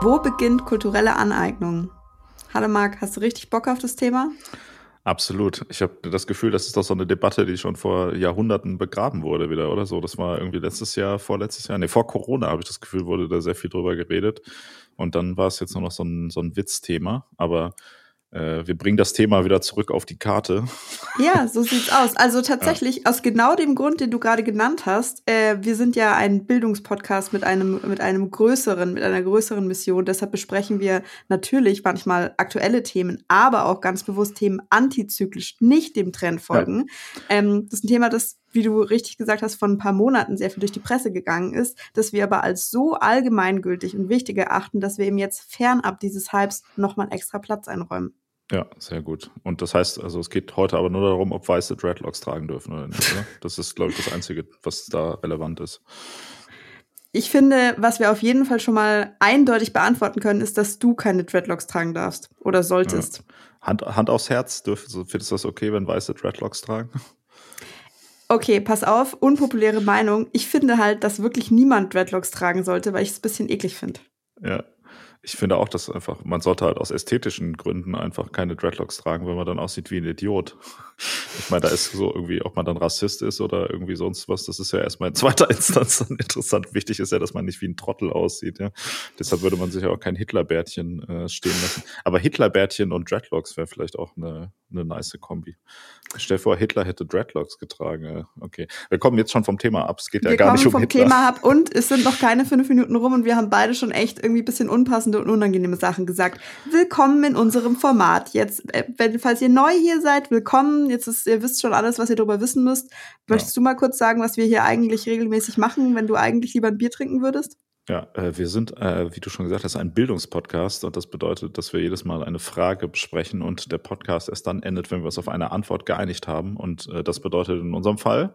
Wo beginnt kulturelle Aneignung? Hallo Marc, hast du richtig Bock auf das Thema? Absolut. Ich habe das Gefühl, das ist doch so eine Debatte, die schon vor Jahrhunderten begraben wurde wieder, oder so. Das war irgendwie letztes Jahr, vorletztes Jahr, nee, vor Corona habe ich das Gefühl, wurde da sehr viel drüber geredet. Und dann war es jetzt nur noch so ein, so ein Witzthema. Aber wir bringen das Thema wieder zurück auf die Karte. Ja, so sieht's aus. Also tatsächlich ja. aus genau dem Grund, den du gerade genannt hast. Äh, wir sind ja ein Bildungspodcast mit einem mit einem größeren, mit einer größeren Mission. Deshalb besprechen wir natürlich manchmal aktuelle Themen, aber auch ganz bewusst Themen antizyklisch, nicht dem Trend folgen. Ja. Ähm, das ist ein Thema, das wie du richtig gesagt hast, von ein paar Monaten sehr viel durch die Presse gegangen ist, dass wir aber als so allgemeingültig und wichtig erachten, dass wir ihm jetzt fernab dieses Hypes nochmal extra Platz einräumen. Ja, sehr gut. Und das heißt, also es geht heute aber nur darum, ob Weiße Dreadlocks tragen dürfen oder nicht. Oder? Das ist, glaube ich, das Einzige, was da relevant ist. Ich finde, was wir auf jeden Fall schon mal eindeutig beantworten können, ist, dass du keine Dreadlocks tragen darfst oder solltest. Ja. Hand, Hand aufs Herz, findest du das okay, wenn Weiße Dreadlocks tragen? Okay, pass auf, unpopuläre Meinung. Ich finde halt, dass wirklich niemand Dreadlocks tragen sollte, weil ich es ein bisschen eklig finde. Ja, ich finde auch, dass einfach, man sollte halt aus ästhetischen Gründen einfach keine Dreadlocks tragen, wenn man dann aussieht wie ein Idiot. Ich meine, da ist so irgendwie, ob man dann Rassist ist oder irgendwie sonst was, das ist ja erstmal in zweiter Instanz dann interessant. Wichtig ist ja, dass man nicht wie ein Trottel aussieht, ja. Deshalb würde man sich ja auch kein Hitlerbärtchen äh, stehen lassen. Aber Hitlerbärtchen und Dreadlocks wäre vielleicht auch eine, eine nice Kombi. Stell dir vor, Hitler hätte Dreadlocks getragen. Okay. Wir kommen jetzt schon vom Thema ab. Es geht wir ja gar nicht um vom Hitler. Thema ab und es sind noch keine fünf Minuten rum und wir haben beide schon echt irgendwie ein bisschen unpassende und unangenehme Sachen gesagt. Willkommen in unserem Format. Jetzt, äh, wenn, falls ihr neu hier seid, willkommen. Jetzt ist, ihr wisst schon alles, was ihr darüber wissen müsst. Möchtest ja. du mal kurz sagen, was wir hier eigentlich regelmäßig machen, wenn du eigentlich lieber ein Bier trinken würdest? Ja, äh, wir sind, äh, wie du schon gesagt hast, ein Bildungspodcast und das bedeutet, dass wir jedes Mal eine Frage besprechen und der Podcast erst dann endet, wenn wir uns auf eine Antwort geeinigt haben. Und äh, das bedeutet in unserem Fall,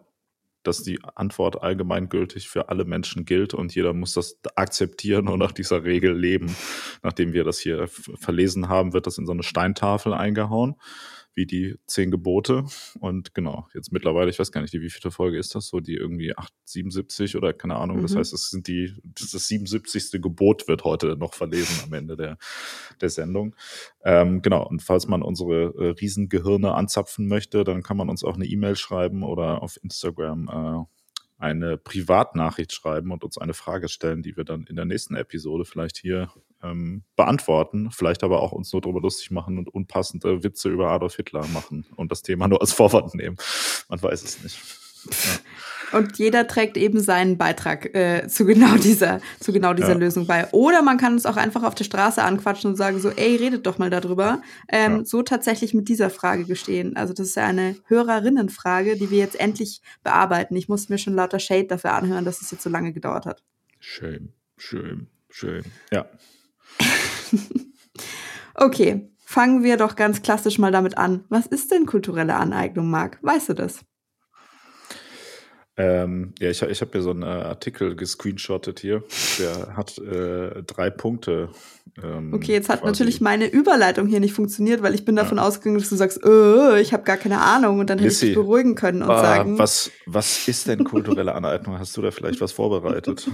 dass die Antwort allgemeingültig für alle Menschen gilt und jeder muss das akzeptieren und nach dieser Regel leben. Nachdem wir das hier verlesen haben, wird das in so eine Steintafel eingehauen wie die zehn Gebote. Und genau, jetzt mittlerweile, ich weiß gar nicht, die wievielte Folge ist das, so die irgendwie 8, 77 oder keine Ahnung. Mhm. Das heißt, es sind die, das, das 77. Gebot wird heute noch verlesen am Ende der, der Sendung. Ähm, genau, und falls man unsere äh, Riesengehirne anzapfen möchte, dann kann man uns auch eine E-Mail schreiben oder auf Instagram äh, eine Privatnachricht schreiben und uns eine Frage stellen, die wir dann in der nächsten Episode vielleicht hier ähm, beantworten, vielleicht aber auch uns nur darüber lustig machen und unpassende Witze über Adolf Hitler machen und das Thema nur als Vorwand nehmen. Man weiß es nicht. Ja. Und jeder trägt eben seinen Beitrag äh, zu genau dieser, zu genau dieser ja. Lösung bei. Oder man kann uns auch einfach auf der Straße anquatschen und sagen so, ey, redet doch mal darüber. Ähm, ja. So tatsächlich mit dieser Frage gestehen. Also das ist ja eine Hörerinnenfrage, die wir jetzt endlich bearbeiten. Ich musste mir schon lauter Shade dafür anhören, dass es jetzt so lange gedauert hat. Schön, schön, schön. Ja. okay, fangen wir doch ganz klassisch mal damit an. Was ist denn kulturelle Aneignung, Marc? Weißt du das? Ähm, ja, ich, ich habe hier so einen äh, Artikel gescreenshottet hier. Der hat äh, drei Punkte. Ähm, okay, jetzt hat quasi. natürlich meine Überleitung hier nicht funktioniert, weil ich bin davon ja. ausgegangen, dass du sagst, äh, ich habe gar keine Ahnung und dann hätte ich dich beruhigen können und uh, sagen. Was, was ist denn kulturelle Aneignung? Hast du da vielleicht was vorbereitet?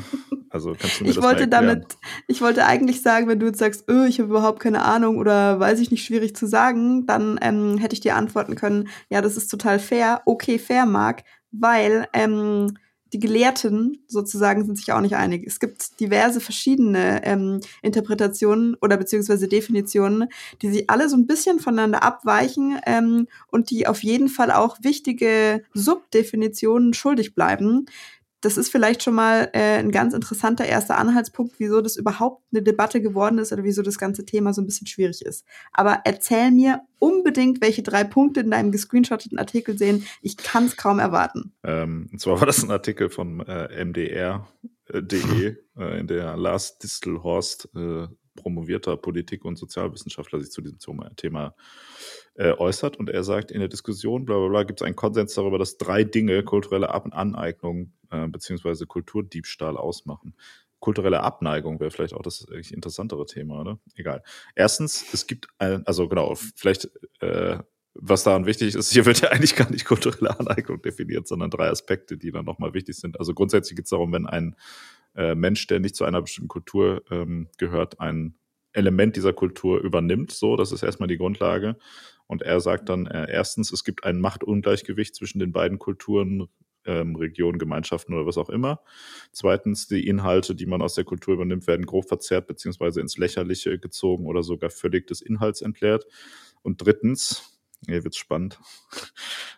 Also kannst du mir ich das wollte damit, ich wollte eigentlich sagen, wenn du jetzt sagst, öh, ich habe überhaupt keine Ahnung oder weiß ich nicht, schwierig zu sagen, dann ähm, hätte ich dir antworten können, ja, das ist total fair. Okay, fair, Marc weil ähm, die Gelehrten sozusagen sind sich auch nicht einig. Es gibt diverse verschiedene ähm, Interpretationen oder beziehungsweise Definitionen, die sich alle so ein bisschen voneinander abweichen ähm, und die auf jeden Fall auch wichtige Subdefinitionen schuldig bleiben das ist vielleicht schon mal äh, ein ganz interessanter erster Anhaltspunkt, wieso das überhaupt eine Debatte geworden ist oder wieso das ganze Thema so ein bisschen schwierig ist. Aber erzähl mir unbedingt, welche drei Punkte in deinem gescreenshotteten Artikel sehen. Ich kann es kaum erwarten. Ähm, und zwar war das ein Artikel vom äh, MDR.de, äh, in der Lars Distelhorst, äh, promovierter Politik- und Sozialwissenschaftler, sich zu diesem Thema äh, äußert. Und er sagt, in der Diskussion, bla bla bla, gibt es einen Konsens darüber, dass drei Dinge kulturelle Ab Aneignung äh, beziehungsweise Kulturdiebstahl ausmachen. Kulturelle Abneigung wäre vielleicht auch das interessantere Thema, oder? Egal. Erstens, es gibt ein, also genau, vielleicht äh, was daran wichtig ist, hier wird ja eigentlich gar nicht kulturelle Aneignung definiert, sondern drei Aspekte, die dann nochmal wichtig sind. Also grundsätzlich geht es darum, wenn ein äh, Mensch, der nicht zu einer bestimmten Kultur ähm, gehört, ein Element dieser Kultur übernimmt. So, das ist erstmal die Grundlage. Und er sagt dann äh, erstens, es gibt ein Machtungleichgewicht zwischen den beiden Kulturen, ähm, Regionen, Gemeinschaften oder was auch immer. Zweitens, die Inhalte, die man aus der Kultur übernimmt, werden grob verzerrt beziehungsweise ins Lächerliche gezogen oder sogar völlig des Inhalts entleert. Und drittens, hier wird's spannend.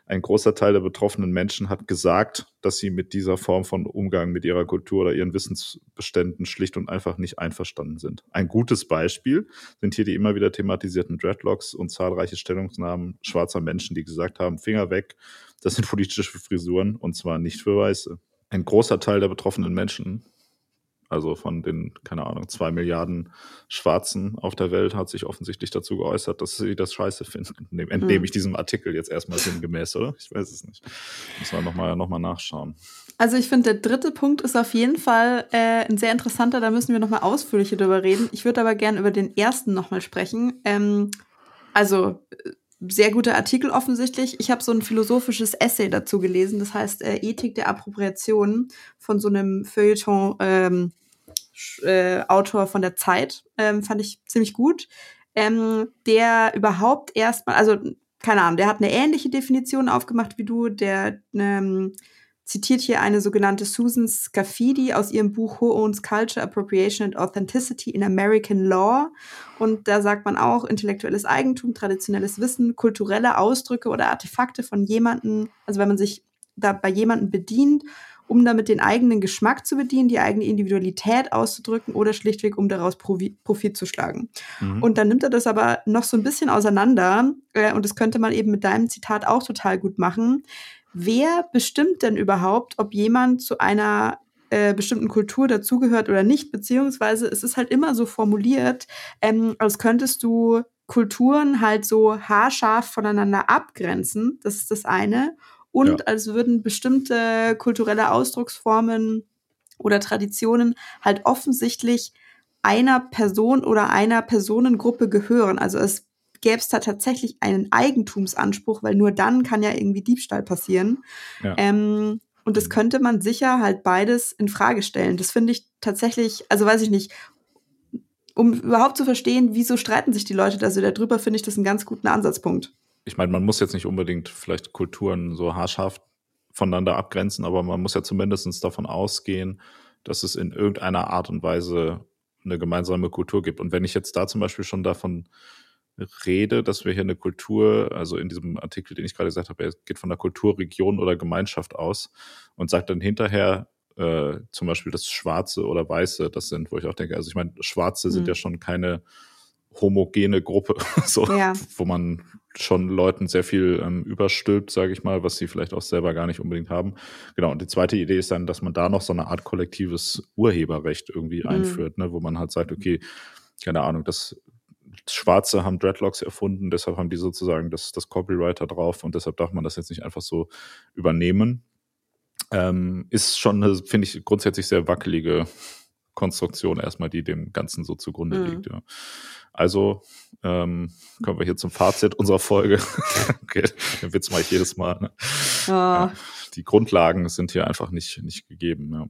Ein großer Teil der betroffenen Menschen hat gesagt, dass sie mit dieser Form von Umgang mit ihrer Kultur oder ihren Wissensbeständen schlicht und einfach nicht einverstanden sind. Ein gutes Beispiel sind hier die immer wieder thematisierten Dreadlocks und zahlreiche Stellungnahmen schwarzer Menschen, die gesagt haben, Finger weg, das sind politische Frisuren und zwar nicht für Weiße. Ein großer Teil der betroffenen Menschen also von den, keine Ahnung, zwei Milliarden Schwarzen auf der Welt hat sich offensichtlich dazu geäußert, dass sie das scheiße finden. Entnehme, hm. ich diesem Artikel jetzt erstmal sinngemäß, oder? Ich weiß es nicht. Muss man nochmal noch mal nachschauen. Also ich finde, der dritte Punkt ist auf jeden Fall äh, ein sehr interessanter, da müssen wir nochmal ausführlicher drüber reden. Ich würde aber gerne über den ersten nochmal sprechen. Ähm, also äh, sehr guter Artikel offensichtlich. Ich habe so ein philosophisches Essay dazu gelesen, das heißt äh, Ethik der Appropriation von so einem Feuilleton ähm, äh, Autor von der Zeit. Ähm, fand ich ziemlich gut. Ähm, der überhaupt erstmal, also keine Ahnung, der hat eine ähnliche Definition aufgemacht wie du, der ähm, zitiert hier eine sogenannte Susan Scafidi aus ihrem Buch Who Owns Culture, Appropriation and Authenticity in American Law. Und da sagt man auch intellektuelles Eigentum, traditionelles Wissen, kulturelle Ausdrücke oder Artefakte von jemandem, also wenn man sich da bei jemandem bedient, um damit den eigenen Geschmack zu bedienen, die eigene Individualität auszudrücken oder schlichtweg, um daraus Profit zu schlagen. Mhm. Und dann nimmt er das aber noch so ein bisschen auseinander, äh, und das könnte man eben mit deinem Zitat auch total gut machen wer bestimmt denn überhaupt, ob jemand zu einer äh, bestimmten Kultur dazugehört oder nicht, beziehungsweise es ist halt immer so formuliert, ähm, als könntest du Kulturen halt so haarscharf voneinander abgrenzen, das ist das eine, und ja. als würden bestimmte kulturelle Ausdrucksformen oder Traditionen halt offensichtlich einer Person oder einer Personengruppe gehören. Also es gäbe es da tatsächlich einen Eigentumsanspruch, weil nur dann kann ja irgendwie Diebstahl passieren. Ja. Ähm, und das mhm. könnte man sicher halt beides in Frage stellen. Das finde ich tatsächlich, also weiß ich nicht, um überhaupt zu verstehen, wieso streiten sich die Leute da so darüber, finde ich das einen ganz guten Ansatzpunkt. Ich meine, man muss jetzt nicht unbedingt vielleicht Kulturen so haarscharf voneinander abgrenzen, aber man muss ja zumindest davon ausgehen, dass es in irgendeiner Art und Weise eine gemeinsame Kultur gibt. Und wenn ich jetzt da zum Beispiel schon davon rede, dass wir hier eine Kultur, also in diesem Artikel, den ich gerade gesagt habe, er geht von der Kulturregion oder Gemeinschaft aus und sagt dann hinterher äh, zum Beispiel, dass Schwarze oder Weiße das sind, wo ich auch denke, also ich meine, Schwarze mhm. sind ja schon keine homogene Gruppe, so, ja. wo man schon Leuten sehr viel ähm, überstülpt, sage ich mal, was sie vielleicht auch selber gar nicht unbedingt haben. Genau, und die zweite Idee ist dann, dass man da noch so eine Art kollektives Urheberrecht irgendwie mhm. einführt, ne, wo man halt sagt, okay, keine Ahnung, das Schwarze haben Dreadlocks erfunden, deshalb haben die sozusagen das, das Copyright da drauf und deshalb darf man das jetzt nicht einfach so übernehmen. Ähm, ist schon eine, finde ich, grundsätzlich sehr wackelige Konstruktion erstmal, die dem Ganzen so zugrunde mhm. liegt. Ja. Also ähm, kommen wir hier zum Fazit unserer Folge. okay, den Witz mache ich jedes Mal. Ne? Oh. Ja, die Grundlagen sind hier einfach nicht, nicht gegeben. Ja.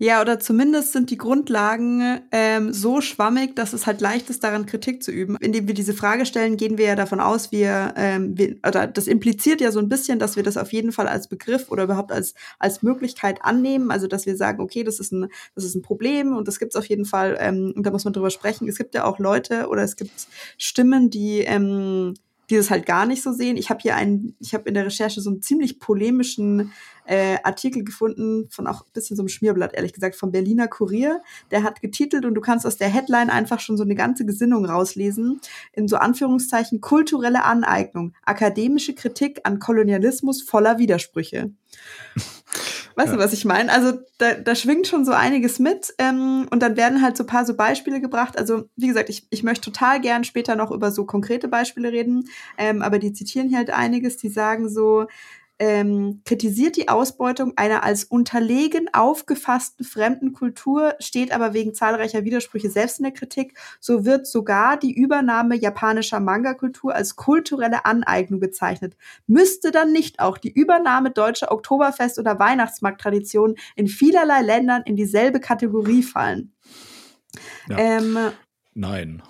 Ja, oder zumindest sind die Grundlagen ähm, so schwammig, dass es halt leicht ist, daran Kritik zu üben. Indem wir diese Frage stellen, gehen wir ja davon aus, wir, ähm, wir oder das impliziert ja so ein bisschen, dass wir das auf jeden Fall als Begriff oder überhaupt als, als Möglichkeit annehmen. Also dass wir sagen, okay, das ist ein, das ist ein Problem und das gibt es auf jeden Fall, ähm, und da muss man drüber sprechen. Es gibt ja auch Leute oder es gibt Stimmen, die ähm, die das halt gar nicht so sehen. Ich habe hier einen, ich habe in der Recherche so einen ziemlich polemischen äh, Artikel gefunden, von auch ein bisschen so einem Schmierblatt, ehrlich gesagt, vom Berliner Kurier. Der hat getitelt und du kannst aus der Headline einfach schon so eine ganze Gesinnung rauslesen. In so Anführungszeichen kulturelle Aneignung, akademische Kritik an Kolonialismus voller Widersprüche. Weißt ja. du, was ich meine? Also da, da schwingt schon so einiges mit ähm, und dann werden halt so paar so Beispiele gebracht. Also wie gesagt, ich, ich möchte total gern später noch über so konkrete Beispiele reden, ähm, aber die zitieren hier halt einiges, die sagen so, ähm, kritisiert die Ausbeutung einer als unterlegen aufgefassten fremden Kultur, steht aber wegen zahlreicher Widersprüche selbst in der Kritik. So wird sogar die Übernahme japanischer Manga-Kultur als kulturelle Aneignung bezeichnet. Müsste dann nicht auch die Übernahme deutscher Oktoberfest- oder Weihnachtsmarkttraditionen in vielerlei Ländern in dieselbe Kategorie fallen? Ja. Ähm, Nein.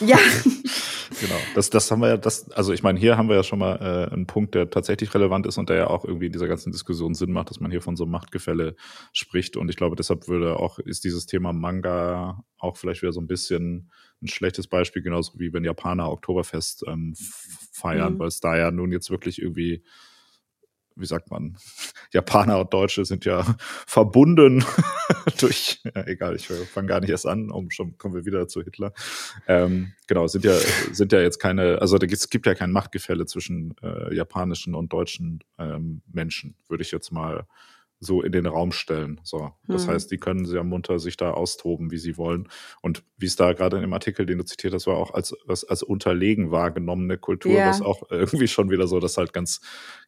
Ja. genau. Das, das haben wir ja, das, also ich meine, hier haben wir ja schon mal äh, einen Punkt, der tatsächlich relevant ist und der ja auch irgendwie in dieser ganzen Diskussion Sinn macht, dass man hier von so einem Machtgefälle spricht. Und ich glaube, deshalb würde auch, ist dieses Thema Manga auch vielleicht wieder so ein bisschen ein schlechtes Beispiel, genauso wie wenn Japaner Oktoberfest ähm, feiern, mhm. weil es da ja nun jetzt wirklich irgendwie wie sagt man, Japaner und Deutsche sind ja verbunden durch, ja, egal, ich fange gar nicht erst an, um schon kommen wir wieder zu Hitler. Ähm, genau, sind ja, sind ja jetzt keine, also es gibt ja kein Machtgefälle zwischen äh, japanischen und deutschen ähm, Menschen, würde ich jetzt mal so in den Raum stellen. So, das hm. heißt, die können sehr munter sich da austoben, wie sie wollen. Und wie es da gerade in dem Artikel, den du zitiert hast, war auch als, als, als unterlegen wahrgenommene Kultur, ja. was auch irgendwie schon wieder so, das halt ganz,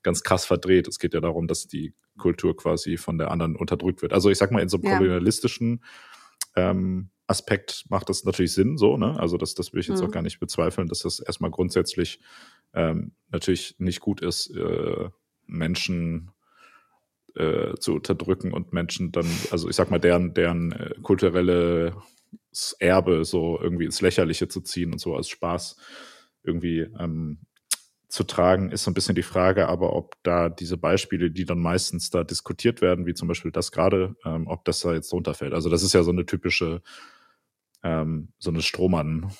ganz krass verdreht. Es geht ja darum, dass die Kultur quasi von der anderen unterdrückt wird. Also ich sag mal, in so einem ja. kolonialistischen ähm, Aspekt macht das natürlich Sinn, so, ne? Also das, das will ich jetzt hm. auch gar nicht bezweifeln, dass das erstmal grundsätzlich ähm, natürlich nicht gut ist, äh, Menschen äh, zu unterdrücken und Menschen dann, also ich sag mal, deren, deren äh, kulturelle Erbe so irgendwie ins Lächerliche zu ziehen und so als Spaß irgendwie ähm, zu tragen, ist so ein bisschen die Frage, aber ob da diese Beispiele, die dann meistens da diskutiert werden, wie zum Beispiel das gerade, ähm, ob das da jetzt runterfällt. Also das ist ja so eine typische, ähm, so eine Strohmann-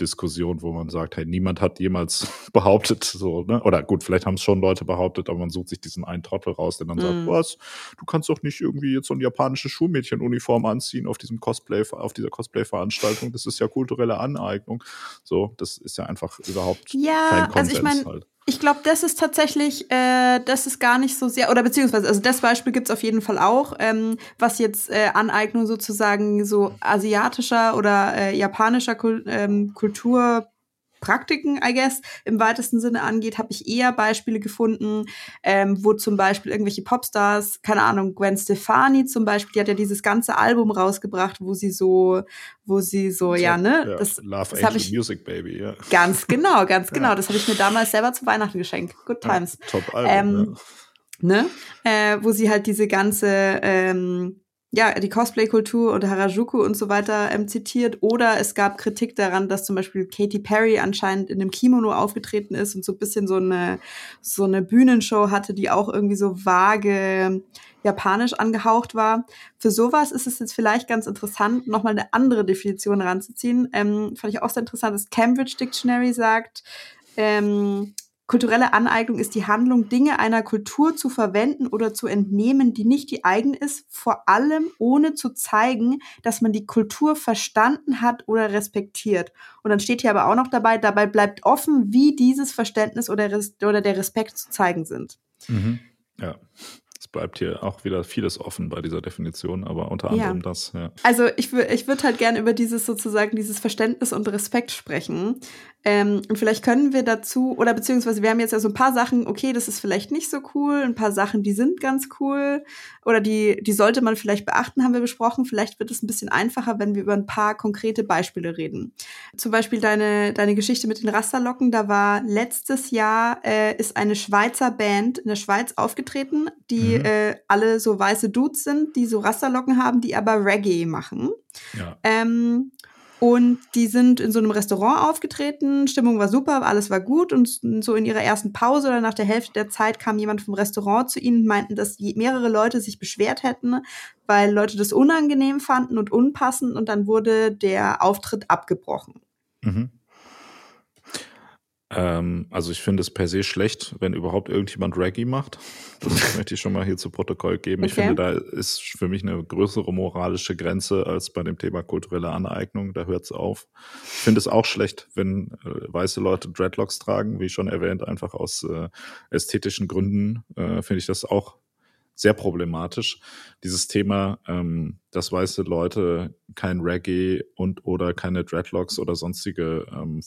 Diskussion, wo man sagt, hey, niemand hat jemals behauptet, so, ne? Oder gut, vielleicht haben es schon Leute behauptet, aber man sucht sich diesen einen Trottel raus, der dann mm. sagt, mhm. was, du kannst doch nicht irgendwie jetzt so eine japanische Schulmädchenuniform anziehen auf diesem Cosplay, auf dieser Cosplay-Veranstaltung. Das ist ja kulturelle Aneignung. So, das ist ja einfach überhaupt ja, kein Konsens also ich mein, halt. Ich glaube, das ist tatsächlich, äh, das ist gar nicht so sehr, oder beziehungsweise, also das Beispiel gibt's auf jeden Fall auch, ähm, was jetzt äh, Aneignung sozusagen so asiatischer oder äh, japanischer Kul ähm, Kultur Praktiken, I guess, im weitesten Sinne angeht, habe ich eher Beispiele gefunden, ähm, wo zum Beispiel irgendwelche Popstars, keine Ahnung, Gwen Stefani zum Beispiel, die hat ja dieses ganze Album rausgebracht, wo sie so, wo sie so, ja, ne? Ja, das, Love das Angel ich, Music Baby, ja. Ganz genau, ganz genau. Ja. Das habe ich mir damals selber zu Weihnachten geschenkt. Good times. Ja, top Album, ähm, Ne? Äh, wo sie halt diese ganze ähm, ja, die Cosplay-Kultur und Harajuku und so weiter ähm, zitiert. Oder es gab Kritik daran, dass zum Beispiel Katy Perry anscheinend in einem Kimono aufgetreten ist und so ein bisschen so eine, so eine Bühnenshow hatte, die auch irgendwie so vage japanisch angehaucht war. Für sowas ist es jetzt vielleicht ganz interessant, nochmal eine andere Definition ranzuziehen. Ähm, fand ich auch sehr interessant, das Cambridge Dictionary sagt, ähm, Kulturelle Aneignung ist die Handlung, Dinge einer Kultur zu verwenden oder zu entnehmen, die nicht die eigen ist, vor allem ohne zu zeigen, dass man die Kultur verstanden hat oder respektiert. Und dann steht hier aber auch noch dabei, dabei bleibt offen, wie dieses Verständnis oder, oder der Respekt zu zeigen sind. Mhm. Ja bleibt hier auch wieder vieles offen bei dieser Definition, aber unter anderem ja. das. Ja. Also ich, ich würde halt gerne über dieses sozusagen, dieses Verständnis und Respekt sprechen. Ähm, und vielleicht können wir dazu, oder beziehungsweise wir haben jetzt ja so ein paar Sachen, okay, das ist vielleicht nicht so cool, ein paar Sachen, die sind ganz cool oder die, die sollte man vielleicht beachten, haben wir besprochen. Vielleicht wird es ein bisschen einfacher, wenn wir über ein paar konkrete Beispiele reden. Zum Beispiel deine, deine Geschichte mit den Rasterlocken, da war letztes Jahr äh, ist eine Schweizer Band in der Schweiz aufgetreten, die mhm. äh, alle so weiße Dudes sind, die so Rasterlocken haben, die aber Reggae machen. Ja. Ähm, und die sind in so einem Restaurant aufgetreten, Stimmung war super, alles war gut und so in ihrer ersten Pause oder nach der Hälfte der Zeit kam jemand vom Restaurant zu ihnen und meinten, dass mehrere Leute sich beschwert hätten, weil Leute das unangenehm fanden und unpassend und dann wurde der Auftritt abgebrochen. Mhm. Ähm, also ich finde es per se schlecht, wenn überhaupt irgendjemand Reggae macht. Das möchte ich schon mal hier zu Protokoll geben. Okay. Ich finde, da ist für mich eine größere moralische Grenze als bei dem Thema kulturelle Aneignung. Da hört es auf. Ich finde es auch schlecht, wenn äh, weiße Leute Dreadlocks tragen, wie schon erwähnt, einfach aus äh, ästhetischen Gründen äh, finde ich das auch sehr problematisch. Dieses Thema, ähm, dass weiße Leute kein Reggae und oder keine Dreadlocks oder sonstige ähm,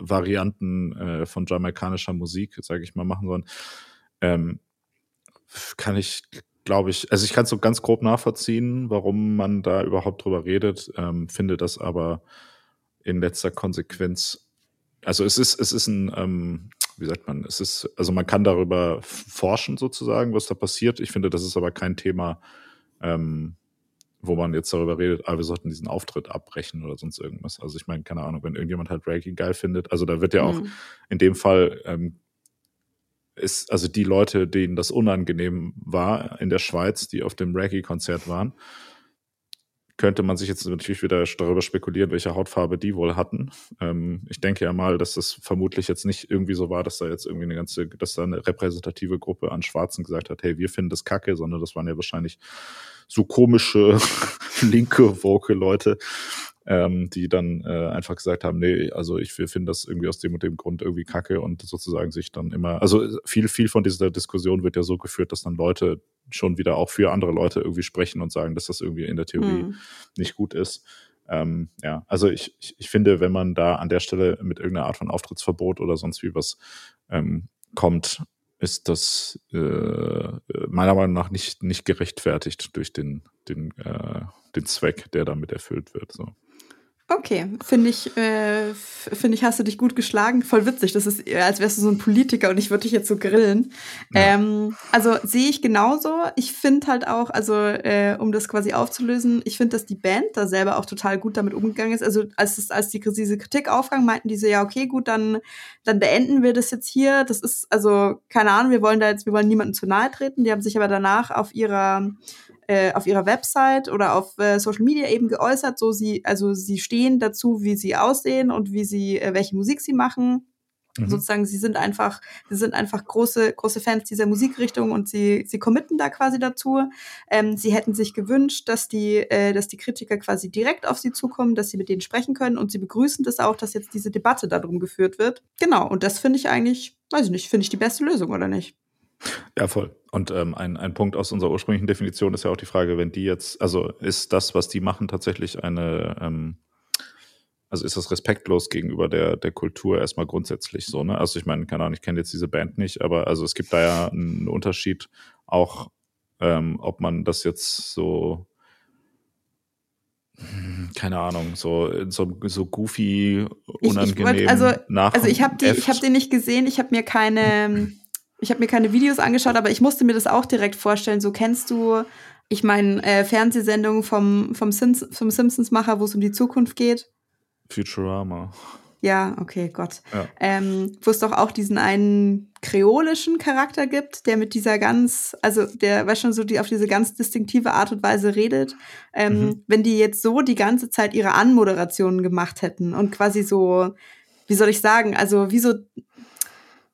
Varianten äh, von jamaikanischer Musik, sage ich mal, machen sollen. Ähm, kann ich, glaube ich, also ich kann es so ganz grob nachvollziehen, warum man da überhaupt drüber redet, ähm, finde das aber in letzter Konsequenz, also es ist, es ist ein, ähm, wie sagt man, es ist, also man kann darüber forschen sozusagen, was da passiert. Ich finde, das ist aber kein Thema, ähm, wo man jetzt darüber redet, ah, wir sollten diesen Auftritt abbrechen oder sonst irgendwas. Also ich meine, keine Ahnung, wenn irgendjemand halt Reiki geil findet, also da wird ja auch mhm. in dem Fall ähm, ist, also die Leute, denen das unangenehm war in der Schweiz, die auf dem Reggae-Konzert waren, könnte man sich jetzt natürlich wieder darüber spekulieren, welche Hautfarbe die wohl hatten. Ähm, ich denke ja mal, dass das vermutlich jetzt nicht irgendwie so war, dass da jetzt irgendwie eine ganze, dass da eine repräsentative Gruppe an Schwarzen gesagt hat, hey, wir finden das kacke, sondern das waren ja wahrscheinlich so komische linke, woke Leute, ähm, die dann äh, einfach gesagt haben, nee, also ich finde das irgendwie aus dem und dem Grund irgendwie kacke und sozusagen sich dann immer, also viel, viel von dieser Diskussion wird ja so geführt, dass dann Leute schon wieder auch für andere Leute irgendwie sprechen und sagen, dass das irgendwie in der Theorie hm. nicht gut ist. Ähm, ja, also ich, ich, ich finde, wenn man da an der Stelle mit irgendeiner Art von Auftrittsverbot oder sonst wie was ähm, kommt, ist das äh, meiner Meinung nach nicht, nicht gerechtfertigt durch den, den, äh, den Zweck, der damit erfüllt wird. So. Okay, finde ich, äh, finde ich, hast du dich gut geschlagen. Voll witzig. Das ist, als wärst du so ein Politiker und ich würde dich jetzt so grillen. Ja. Ähm, also sehe ich genauso. Ich finde halt auch, also äh, um das quasi aufzulösen, ich finde, dass die Band da selber auch total gut damit umgegangen ist. Also als es, als die diese Kritik aufgang, meinten diese ja okay, gut, dann dann beenden wir das jetzt hier. Das ist also keine Ahnung. Wir wollen da jetzt, wir wollen niemandem zu nahe treten. Die haben sich aber danach auf ihrer äh, auf ihrer Website oder auf äh, Social Media eben geäußert, so sie, also sie stehen dazu, wie sie aussehen und wie sie, äh, welche Musik sie machen. Mhm. Sozusagen, sie sind einfach, sie sind einfach große, große Fans dieser Musikrichtung und sie, sie committen da quasi dazu. Ähm, sie hätten sich gewünscht, dass die, äh, dass die Kritiker quasi direkt auf sie zukommen, dass sie mit denen sprechen können und sie begrüßen das auch, dass jetzt diese Debatte darum geführt wird. Genau, und das finde ich eigentlich, weiß ich nicht, finde ich die beste Lösung, oder nicht? Ja, voll. Und ähm, ein, ein Punkt aus unserer ursprünglichen Definition ist ja auch die Frage, wenn die jetzt, also ist das, was die machen, tatsächlich eine, ähm, also ist das respektlos gegenüber der, der Kultur erstmal grundsätzlich so, ne? Also ich meine, keine Ahnung, ich kenne jetzt diese Band nicht, aber also es gibt da ja einen Unterschied, auch ähm, ob man das jetzt so keine Ahnung, so, so, so goofy, unangenehm ich, ich wollt, also, nach Also ich habe die, ich habe den nicht gesehen, ich habe mir keine ich habe mir keine Videos angeschaut, aber ich musste mir das auch direkt vorstellen. So kennst du, ich meine, äh, Fernsehsendungen vom, vom, Sims, vom Simpsons-Macher, wo es um die Zukunft geht? Futurama. Ja, okay, Gott. Ja. Ähm, wo es doch auch diesen einen kreolischen Charakter gibt, der mit dieser ganz, also der, weißt schon, so die auf diese ganz distinktive Art und Weise redet. Ähm, mhm. Wenn die jetzt so die ganze Zeit ihre Anmoderationen gemacht hätten und quasi so, wie soll ich sagen, also wie so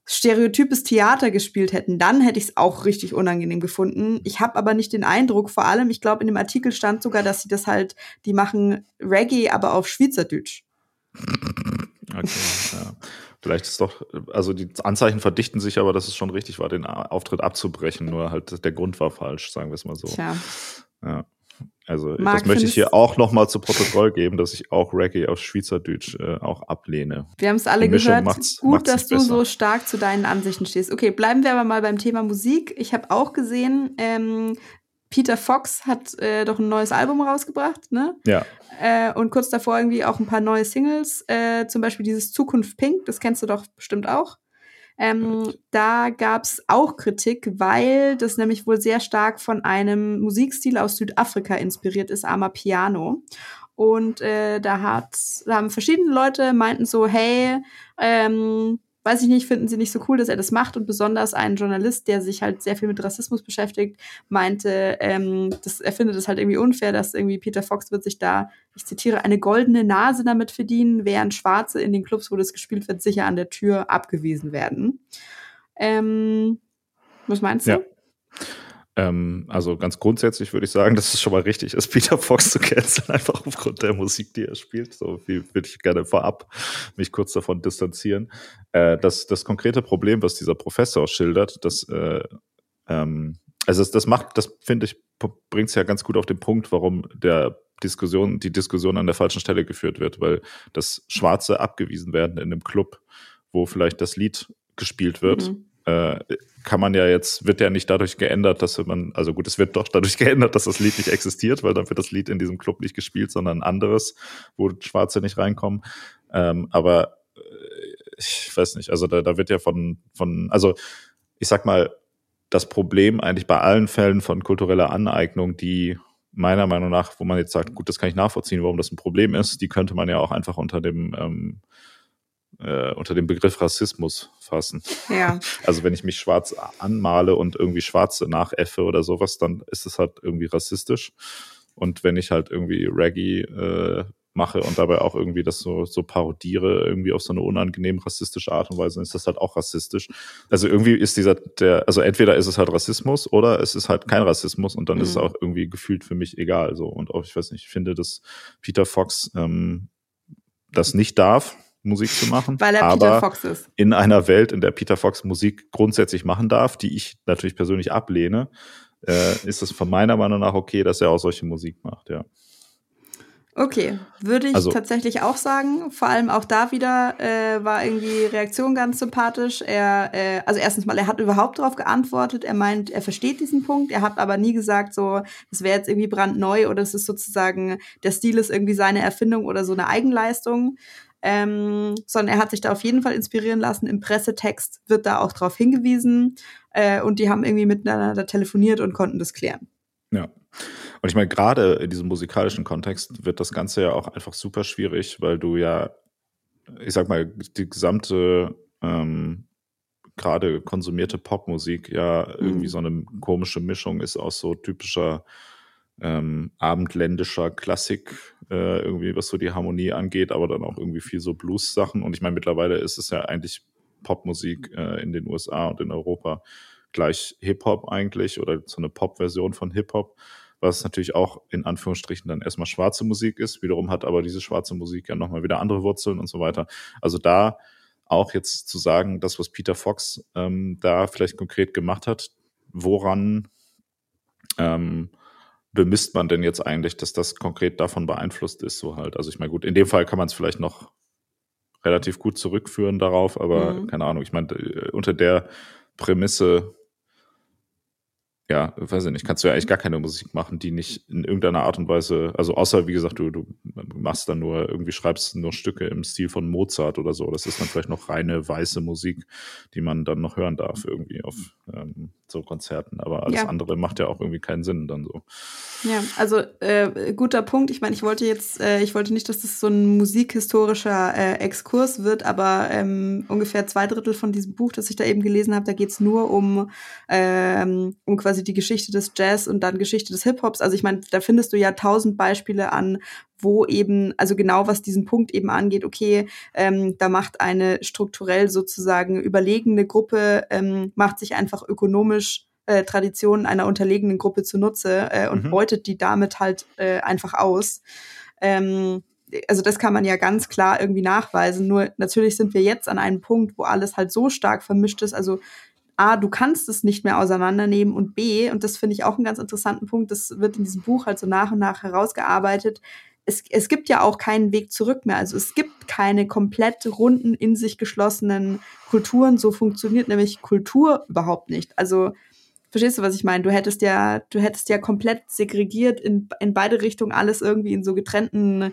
stereotypes Theater gespielt hätten, dann hätte ich es auch richtig unangenehm gefunden. Ich habe aber nicht den Eindruck, vor allem, ich glaube, in dem Artikel stand sogar, dass sie das halt, die machen Reggae, aber auf Schweizerdeutsch. Okay, ja. Vielleicht ist doch, also die Anzeichen verdichten sich, aber dass es schon richtig war, den Auftritt abzubrechen. Nur halt der Grund war falsch, sagen wir es mal so. Tja. Ja. Also Marc, das möchte ich hier auch nochmal zu Protokoll geben, dass ich auch Reggae auf Schweizerdeutsch äh, auch ablehne. Wir haben es alle gehört. Macht's, Gut, macht's dass du besser. so stark zu deinen Ansichten stehst. Okay, bleiben wir aber mal beim Thema Musik. Ich habe auch gesehen, ähm, Peter Fox hat äh, doch ein neues Album rausgebracht, ne? Ja. Äh, und kurz davor irgendwie auch ein paar neue Singles, äh, zum Beispiel dieses Zukunft Pink, das kennst du doch bestimmt auch. Ähm, da gab es auch Kritik, weil das nämlich wohl sehr stark von einem Musikstil aus Südafrika inspiriert ist, Amapiano. Und äh, da hat, da haben verschiedene Leute meinten so, hey, ähm, weiß ich nicht, finden sie nicht so cool, dass er das macht. Und besonders ein Journalist, der sich halt sehr viel mit Rassismus beschäftigt, meinte, ähm, das, er findet es halt irgendwie unfair, dass irgendwie Peter Fox wird sich da, ich zitiere, eine goldene Nase damit verdienen, während Schwarze in den Clubs, wo das gespielt wird, sicher an der Tür abgewiesen werden. Ähm, was meinst du? Ja. Ähm, also ganz grundsätzlich würde ich sagen, dass es schon mal richtig ist, Peter Fox zu canceln, einfach aufgrund der Musik, die er spielt. So viel würde ich gerne vorab mich kurz davon distanzieren. Äh, das, das konkrete Problem, was dieser Professor schildert, das, äh, ähm, also das, das macht, das finde ich, bringt es ja ganz gut auf den Punkt, warum der Diskussion, die Diskussion an der falschen Stelle geführt wird, weil das Schwarze abgewiesen werden in einem Club, wo vielleicht das Lied gespielt wird, mhm äh, kann man ja jetzt, wird ja nicht dadurch geändert, dass man, also gut, es wird doch dadurch geändert, dass das Lied nicht existiert, weil dann wird das Lied in diesem Club nicht gespielt, sondern ein anderes, wo Schwarze nicht reinkommen. Ähm, aber äh, ich weiß nicht, also da, da wird ja von, von, also ich sag mal, das Problem eigentlich bei allen Fällen von kultureller Aneignung, die meiner Meinung nach, wo man jetzt sagt, gut, das kann ich nachvollziehen, warum das ein Problem ist, die könnte man ja auch einfach unter dem ähm, äh, unter dem Begriff Rassismus fassen. Ja. Also wenn ich mich schwarz anmale und irgendwie Schwarze nachäffe oder sowas, dann ist es halt irgendwie rassistisch. Und wenn ich halt irgendwie Reggae äh, mache und dabei auch irgendwie das so, so parodiere, irgendwie auf so eine unangenehm rassistische Art und Weise, dann ist das halt auch rassistisch. Also irgendwie ist dieser, der, also entweder ist es halt Rassismus oder es ist halt kein Rassismus und dann mhm. ist es mhm. auch irgendwie gefühlt für mich egal. So. Und auch, ich weiß nicht, ich finde, dass Peter Fox ähm, das nicht darf, Musik zu machen. Weil er aber Peter Fox ist. In einer Welt, in der Peter Fox Musik grundsätzlich machen darf, die ich natürlich persönlich ablehne, äh, ist es von meiner Meinung nach okay, dass er auch solche Musik macht, ja. Okay, würde ich also, tatsächlich auch sagen. Vor allem auch da wieder äh, war irgendwie Reaktion ganz sympathisch. Er, äh, also erstens mal, er hat überhaupt darauf geantwortet. Er meint, er versteht diesen Punkt. Er hat aber nie gesagt, so, das wäre jetzt irgendwie brandneu oder es ist sozusagen, der Stil ist irgendwie seine Erfindung oder so eine Eigenleistung. Ähm, sondern er hat sich da auf jeden Fall inspirieren lassen. Im Pressetext wird da auch darauf hingewiesen. Äh, und die haben irgendwie miteinander telefoniert und konnten das klären. Ja. Und ich meine, gerade in diesem musikalischen Kontext wird das Ganze ja auch einfach super schwierig, weil du ja, ich sag mal, die gesamte ähm, gerade konsumierte Popmusik ja irgendwie mhm. so eine komische Mischung ist aus so typischer ähm, abendländischer Klassik, äh, irgendwie, was so die Harmonie angeht, aber dann auch irgendwie viel so Blues-Sachen. Und ich meine, mittlerweile ist es ja eigentlich Popmusik äh, in den USA und in Europa gleich Hip-Hop eigentlich oder so eine Pop-Version von Hip-Hop, was natürlich auch in Anführungsstrichen dann erstmal schwarze Musik ist. Wiederum hat aber diese schwarze Musik ja nochmal wieder andere Wurzeln und so weiter. Also da auch jetzt zu sagen, das, was Peter Fox ähm, da vielleicht konkret gemacht hat, woran ähm, bemisst man denn jetzt eigentlich, dass das konkret davon beeinflusst ist, so halt? Also ich meine, gut, in dem Fall kann man es vielleicht noch relativ gut zurückführen darauf, aber mhm. keine Ahnung, ich meine, äh, unter der Prämisse ja, weiß ich nicht, kannst du ja eigentlich gar keine Musik machen, die nicht in irgendeiner Art und Weise, also außer, wie gesagt, du, du machst dann nur, irgendwie schreibst nur Stücke im Stil von Mozart oder so. Das ist dann vielleicht noch reine weiße Musik, die man dann noch hören darf, irgendwie auf ähm, so Konzerten. Aber alles ja. andere macht ja auch irgendwie keinen Sinn dann so. Ja, also äh, guter Punkt. Ich meine, ich wollte jetzt, äh, ich wollte nicht, dass das so ein musikhistorischer äh, Exkurs wird, aber ähm, ungefähr zwei Drittel von diesem Buch, das ich da eben gelesen habe, da geht es nur um, ähm, um quasi die Geschichte des Jazz und dann Geschichte des Hip-Hops. Also ich meine, da findest du ja tausend Beispiele an, wo eben, also genau was diesen Punkt eben angeht, okay, ähm, da macht eine strukturell sozusagen überlegene Gruppe, ähm, macht sich einfach ökonomisch äh, Traditionen einer unterlegenen Gruppe zunutze äh, und mhm. beutet die damit halt äh, einfach aus. Ähm, also das kann man ja ganz klar irgendwie nachweisen. Nur natürlich sind wir jetzt an einem Punkt, wo alles halt so stark vermischt ist. Also A, du kannst es nicht mehr auseinandernehmen und B, und das finde ich auch einen ganz interessanten Punkt, das wird in diesem Buch halt so nach und nach herausgearbeitet, es, es gibt ja auch keinen Weg zurück mehr. Also es gibt keine komplett runden, in sich geschlossenen Kulturen. So funktioniert nämlich Kultur überhaupt nicht. Also verstehst du, was ich meine? Du hättest ja, du hättest ja komplett segregiert in, in beide Richtungen alles irgendwie in so getrennten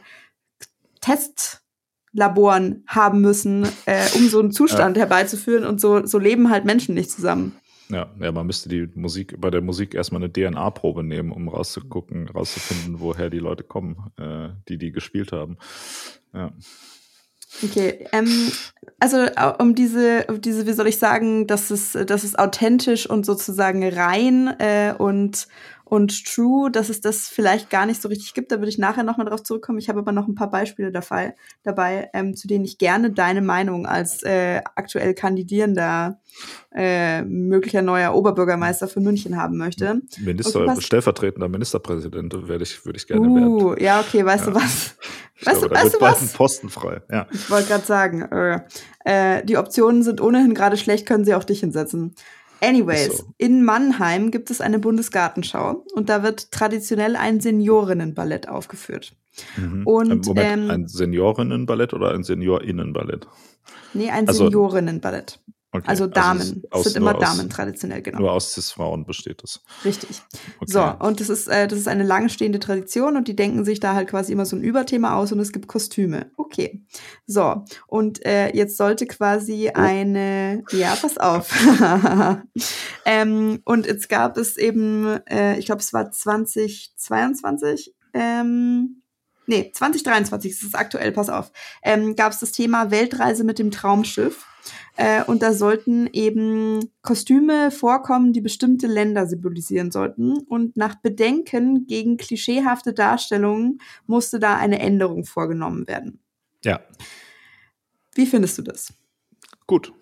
Testlaboren haben müssen, äh, um so einen Zustand ja. herbeizuführen und so, so leben halt Menschen nicht zusammen. Ja, ja, man müsste die Musik, bei der Musik erstmal eine DNA-Probe nehmen, um rauszugucken, rauszufinden, woher die Leute kommen, äh, die die gespielt haben. Ja. Okay, ähm, also um diese, um diese, wie soll ich sagen, dass es, dass es authentisch und sozusagen rein äh, und und True, dass es das vielleicht gar nicht so richtig gibt. Da würde ich nachher nochmal drauf zurückkommen. Ich habe aber noch ein paar Beispiele dabei, dabei ähm, zu denen ich gerne deine Meinung als äh, aktuell kandidierender äh, möglicher neuer Oberbürgermeister für München haben möchte. Minister, okay, stellvertretender Ministerpräsident werde ich, würde ich gerne uh, werden. Ja, okay, weißt ja. du was? Ich weißt glaube, du, weißt du was? Ein Posten frei. Ja. Ich wollte gerade sagen, äh, äh, die Optionen sind ohnehin gerade schlecht, können sie auch dich hinsetzen. Anyways, so. in Mannheim gibt es eine Bundesgartenschau und da wird traditionell ein Seniorinnenballett aufgeführt. Mhm. Und ähm, Moment, ähm, ein Seniorinnenballett oder ein Seniorinnenballett? Nee, ein also, Seniorinnenballett. Okay. Also, Damen. Also es sind immer Damen traditionell, genau. Nur aus Cis-Frauen besteht es. Richtig. Okay. So, und das ist, äh, das ist eine langstehende Tradition und die denken sich da halt quasi immer so ein Überthema aus und es gibt Kostüme. Okay. So, und äh, jetzt sollte quasi oh. eine, ja, pass auf. ähm, und jetzt gab es eben, äh, ich glaube, es war 2022, ähm, nee, 2023, das ist aktuell, pass auf, ähm, gab es das Thema Weltreise mit dem Traumschiff. Äh, und da sollten eben Kostüme vorkommen, die bestimmte Länder symbolisieren sollten. Und nach Bedenken gegen klischeehafte Darstellungen musste da eine Änderung vorgenommen werden. Ja. Wie findest du das? Gut.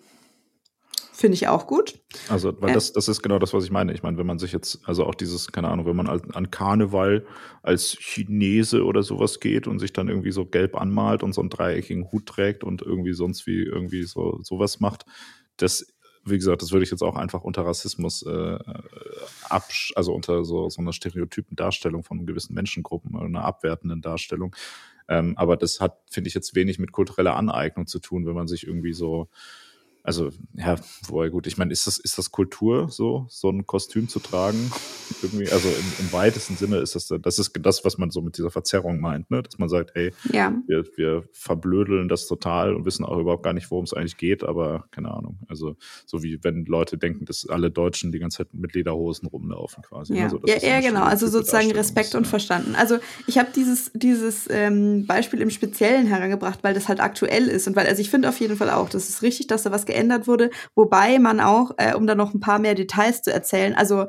Finde ich auch gut. Also, weil äh, das, das ist genau das, was ich meine. Ich meine, wenn man sich jetzt, also auch dieses, keine Ahnung, wenn man an Karneval als Chinese oder sowas geht und sich dann irgendwie so gelb anmalt und so einen dreieckigen Hut trägt und irgendwie sonst wie irgendwie so sowas macht, das, wie gesagt, das würde ich jetzt auch einfach unter Rassismus äh, absch also unter so, so einer stereotypen Darstellung von gewissen Menschengruppen oder einer abwertenden Darstellung. Ähm, aber das hat, finde ich, jetzt wenig mit kultureller Aneignung zu tun, wenn man sich irgendwie so also, ja, wohl gut. Ich meine, ist das, ist das Kultur, so, so ein Kostüm zu tragen? Irgendwie, also im, im weitesten Sinne ist das, das ist das, was man so mit dieser Verzerrung meint, ne? Dass man sagt, hey, ja. wir, wir verblödeln das total und wissen auch überhaupt gar nicht, worum es eigentlich geht, aber keine Ahnung. Also, so wie wenn Leute denken, dass alle Deutschen die ganze Zeit mit Lederhosen rumlaufen, quasi. Ja, also, ja, ja genau. Also sozusagen Respekt und verstanden. Also, ich habe dieses, dieses ähm, Beispiel im Speziellen herangebracht, weil das halt aktuell ist und weil, also ich finde auf jeden Fall auch, das ist richtig, dass da was geändert wurde, wobei man auch, äh, um da noch ein paar mehr Details zu erzählen, also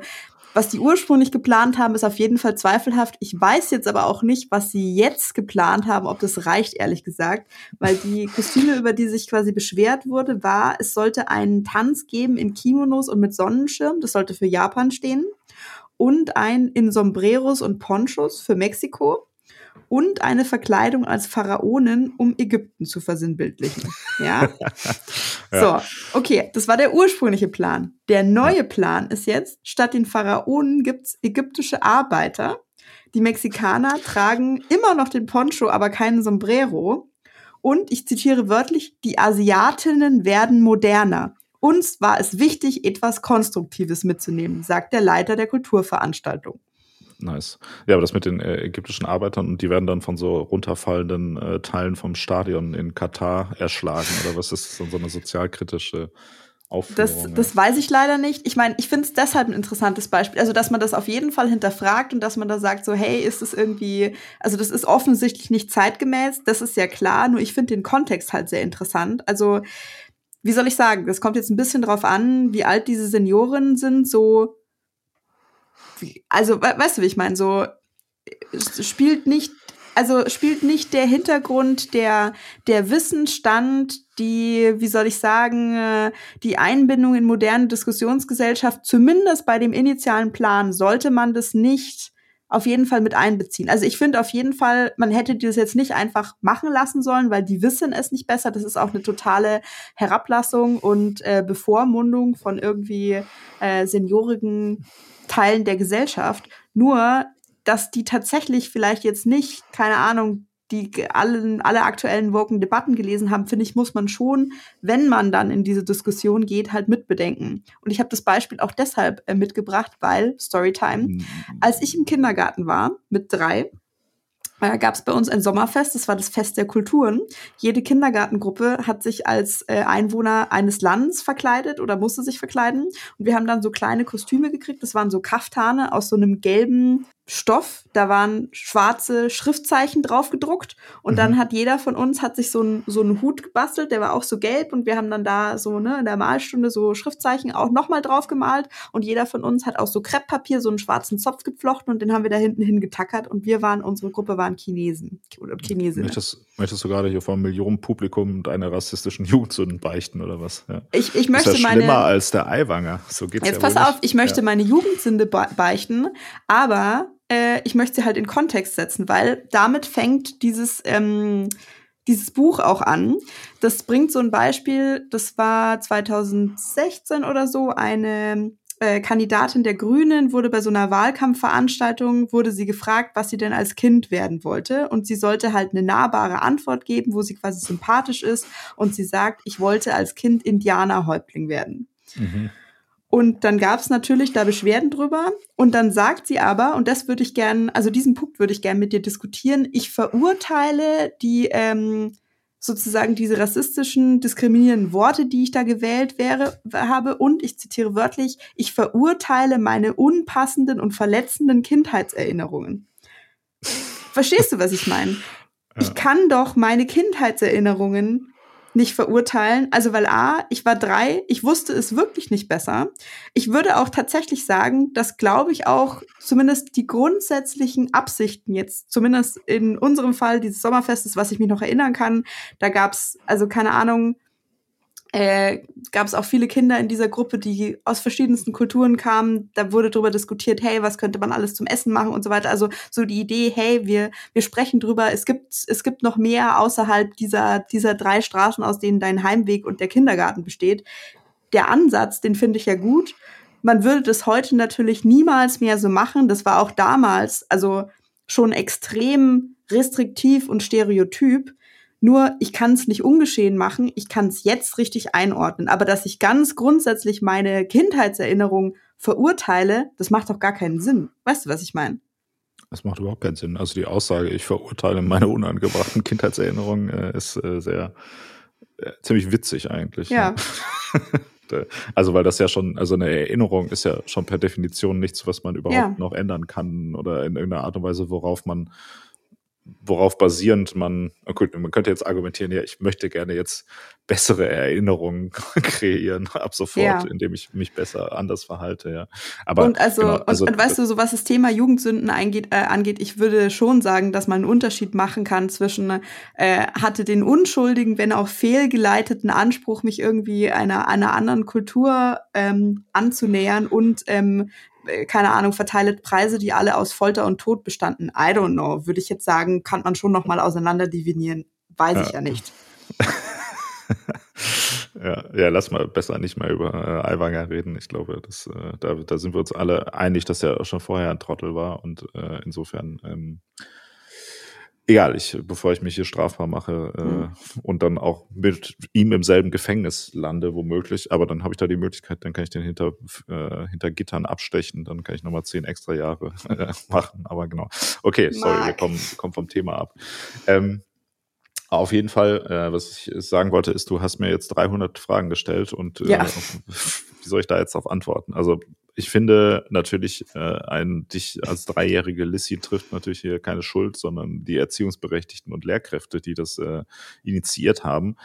was die ursprünglich geplant haben, ist auf jeden Fall zweifelhaft. Ich weiß jetzt aber auch nicht, was sie jetzt geplant haben, ob das reicht, ehrlich gesagt. Weil die Kostüme, über die sich quasi beschwert wurde, war, es sollte einen Tanz geben in Kimonos und mit Sonnenschirm. Das sollte für Japan stehen. Und ein in Sombreros und Ponchos für Mexiko und eine Verkleidung als Pharaonin, um Ägypten zu versinnbildlichen. Ja? ja. So, okay, das war der ursprüngliche Plan. Der neue Plan ist jetzt, statt den Pharaonen gibt's ägyptische Arbeiter. Die Mexikaner tragen immer noch den Poncho, aber keinen Sombrero. Und ich zitiere wörtlich, die Asiatinnen werden moderner. Uns war es wichtig, etwas Konstruktives mitzunehmen, sagt der Leiter der Kulturveranstaltung. Nice. Ja, aber das mit den äh, ägyptischen Arbeitern und die werden dann von so runterfallenden äh, Teilen vom Stadion in Katar erschlagen oder was ist das so eine sozialkritische Aufführung? Das, das weiß ich leider nicht. Ich meine, ich finde es deshalb ein interessantes Beispiel. Also, dass man das auf jeden Fall hinterfragt und dass man da sagt, so, hey, ist es irgendwie, also das ist offensichtlich nicht zeitgemäß, das ist ja klar, nur ich finde den Kontext halt sehr interessant. Also, wie soll ich sagen, das kommt jetzt ein bisschen drauf an, wie alt diese Senioren sind, so also weißt du, wie ich meine, so spielt nicht also spielt nicht der Hintergrund, der, der Wissensstand, die, wie soll ich sagen, äh, die Einbindung in moderne Diskussionsgesellschaft, zumindest bei dem initialen Plan, sollte man das nicht auf jeden Fall mit einbeziehen. Also ich finde auf jeden Fall, man hätte das jetzt nicht einfach machen lassen sollen, weil die wissen es nicht besser. Das ist auch eine totale Herablassung und äh, Bevormundung von irgendwie äh, seniorigen Teilen der Gesellschaft. Nur, dass die tatsächlich vielleicht jetzt nicht, keine Ahnung, die allen, alle aktuellen woken Debatten gelesen haben, finde ich, muss man schon, wenn man dann in diese Diskussion geht, halt mitbedenken. Und ich habe das Beispiel auch deshalb äh, mitgebracht, weil, Storytime, mhm. als ich im Kindergarten war, mit drei, äh, gab es bei uns ein Sommerfest, das war das Fest der Kulturen. Jede Kindergartengruppe hat sich als äh, Einwohner eines Landes verkleidet oder musste sich verkleiden. Und wir haben dann so kleine Kostüme gekriegt, das waren so Kaftane aus so einem gelben Stoff, da waren schwarze Schriftzeichen drauf gedruckt und mhm. dann hat jeder von uns hat sich so einen so einen Hut gebastelt, der war auch so gelb und wir haben dann da so ne in der Malstunde so Schriftzeichen auch nochmal drauf gemalt und jeder von uns hat aus so Krepppapier so einen schwarzen Zopf geflochten und den haben wir da hinten hingetackert und wir waren unsere Gruppe waren Chinesen oder Chinesinnen. Möchtest, möchtest du gerade hier vor einem Millionen Publikum deine rassistischen Jugendsünden beichten oder was? Ja. Ich, ich möchte ist ja meine schlimmer als der Eiwanger. So geht's Jetzt ja pass auf, ich möchte ja. meine Jugendsünde beichten, aber äh, ich möchte sie halt in Kontext setzen, weil damit fängt dieses, ähm, dieses Buch auch an. Das bringt so ein Beispiel, das war 2016 oder so, eine äh, Kandidatin der Grünen wurde bei so einer Wahlkampfveranstaltung, wurde sie gefragt, was sie denn als Kind werden wollte. Und sie sollte halt eine nahbare Antwort geben, wo sie quasi sympathisch ist. Und sie sagt, ich wollte als Kind Indianerhäuptling werden. Mhm. Und dann gab es natürlich da Beschwerden drüber. Und dann sagt sie aber, und das würde ich gern, also diesen Punkt würde ich gern mit dir diskutieren, ich verurteile die ähm, sozusagen diese rassistischen, diskriminierenden Worte, die ich da gewählt wäre, habe. Und ich zitiere wörtlich, ich verurteile meine unpassenden und verletzenden Kindheitserinnerungen. Verstehst du, was ich meine? Ja. Ich kann doch meine Kindheitserinnerungen nicht verurteilen. Also weil A, ich war drei, ich wusste es wirklich nicht besser. Ich würde auch tatsächlich sagen, dass glaube ich auch zumindest die grundsätzlichen Absichten jetzt, zumindest in unserem Fall dieses Sommerfestes, was ich mich noch erinnern kann, da gab's also keine Ahnung, äh, gab es auch viele Kinder in dieser Gruppe, die aus verschiedensten Kulturen kamen. Da wurde darüber diskutiert, hey, was könnte man alles zum Essen machen und so weiter. Also so die Idee, hey, wir, wir sprechen drüber, es gibt, es gibt noch mehr außerhalb dieser, dieser drei Straßen, aus denen dein Heimweg und der Kindergarten besteht. Der Ansatz, den finde ich ja gut. Man würde das heute natürlich niemals mehr so machen. Das war auch damals, also schon extrem restriktiv und stereotyp. Nur ich kann es nicht ungeschehen machen, ich kann es jetzt richtig einordnen. Aber dass ich ganz grundsätzlich meine Kindheitserinnerung verurteile, das macht doch gar keinen Sinn. Weißt du, was ich meine? Das macht überhaupt keinen Sinn. Also die Aussage, ich verurteile meine unangebrachten Kindheitserinnerungen, äh, ist äh, sehr äh, ziemlich witzig eigentlich. Ja. Ne? also weil das ja schon, also eine Erinnerung ist ja schon per Definition nichts, was man überhaupt ja. noch ändern kann oder in irgendeiner Art und Weise, worauf man worauf basierend man, gut, man könnte jetzt argumentieren, ja, ich möchte gerne jetzt bessere Erinnerungen kreieren ab sofort, ja. indem ich mich besser anders verhalte, ja. Aber und also, genau, also und, und, weißt du, so was das Thema Jugendsünden eingeht, äh, angeht, ich würde schon sagen, dass man einen Unterschied machen kann zwischen äh, hatte den unschuldigen, wenn auch fehlgeleiteten Anspruch, mich irgendwie einer einer anderen Kultur ähm, anzunähern und ähm, äh, keine Ahnung, verteilt Preise, die alle aus Folter und Tod bestanden. I don't know. Würde ich jetzt sagen, kann man schon noch mal auseinander divinieren. Weiß ja. ich ja nicht. ja, ja, lass mal besser nicht mehr über äh, Aiwanger reden. Ich glaube, das, äh, da, da sind wir uns alle einig, dass er schon vorher ein Trottel war und äh, insofern ähm, egal, ich, bevor ich mich hier strafbar mache äh, mhm. und dann auch mit ihm im selben Gefängnis lande, womöglich, aber dann habe ich da die Möglichkeit, dann kann ich den hinter, äh, hinter Gittern abstechen, dann kann ich nochmal zehn extra Jahre äh, machen. Aber genau. Okay, sorry, Mark. wir kommen, kommen vom Thema ab. Ähm, auf jeden Fall, äh, was ich sagen wollte, ist, du hast mir jetzt 300 Fragen gestellt und äh, ja. wie soll ich da jetzt darauf antworten? Also ich finde natürlich, äh, ein dich als dreijährige Lissy trifft natürlich hier keine Schuld, sondern die Erziehungsberechtigten und Lehrkräfte, die das äh, initiiert haben.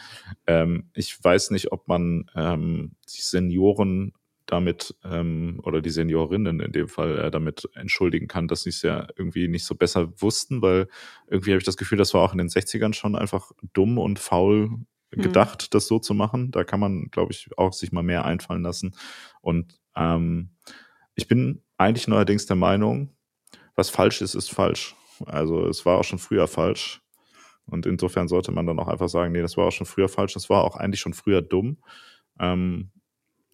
Ähm, ich weiß nicht, ob man ähm, die Senioren damit ähm, oder die Seniorinnen in dem Fall äh, damit entschuldigen kann, dass sie es ja irgendwie nicht so besser wussten, weil irgendwie habe ich das Gefühl, das war auch in den 60ern schon einfach dumm und faul mhm. gedacht, mhm. das so zu machen. Da kann man, glaube ich, auch sich mal mehr einfallen lassen. Und ähm, ich bin eigentlich neuerdings der Meinung, was falsch ist, ist falsch. Also es war auch schon früher falsch. Und insofern sollte man dann auch einfach sagen, nee, das war auch schon früher falsch, das war auch eigentlich schon früher dumm. Ähm,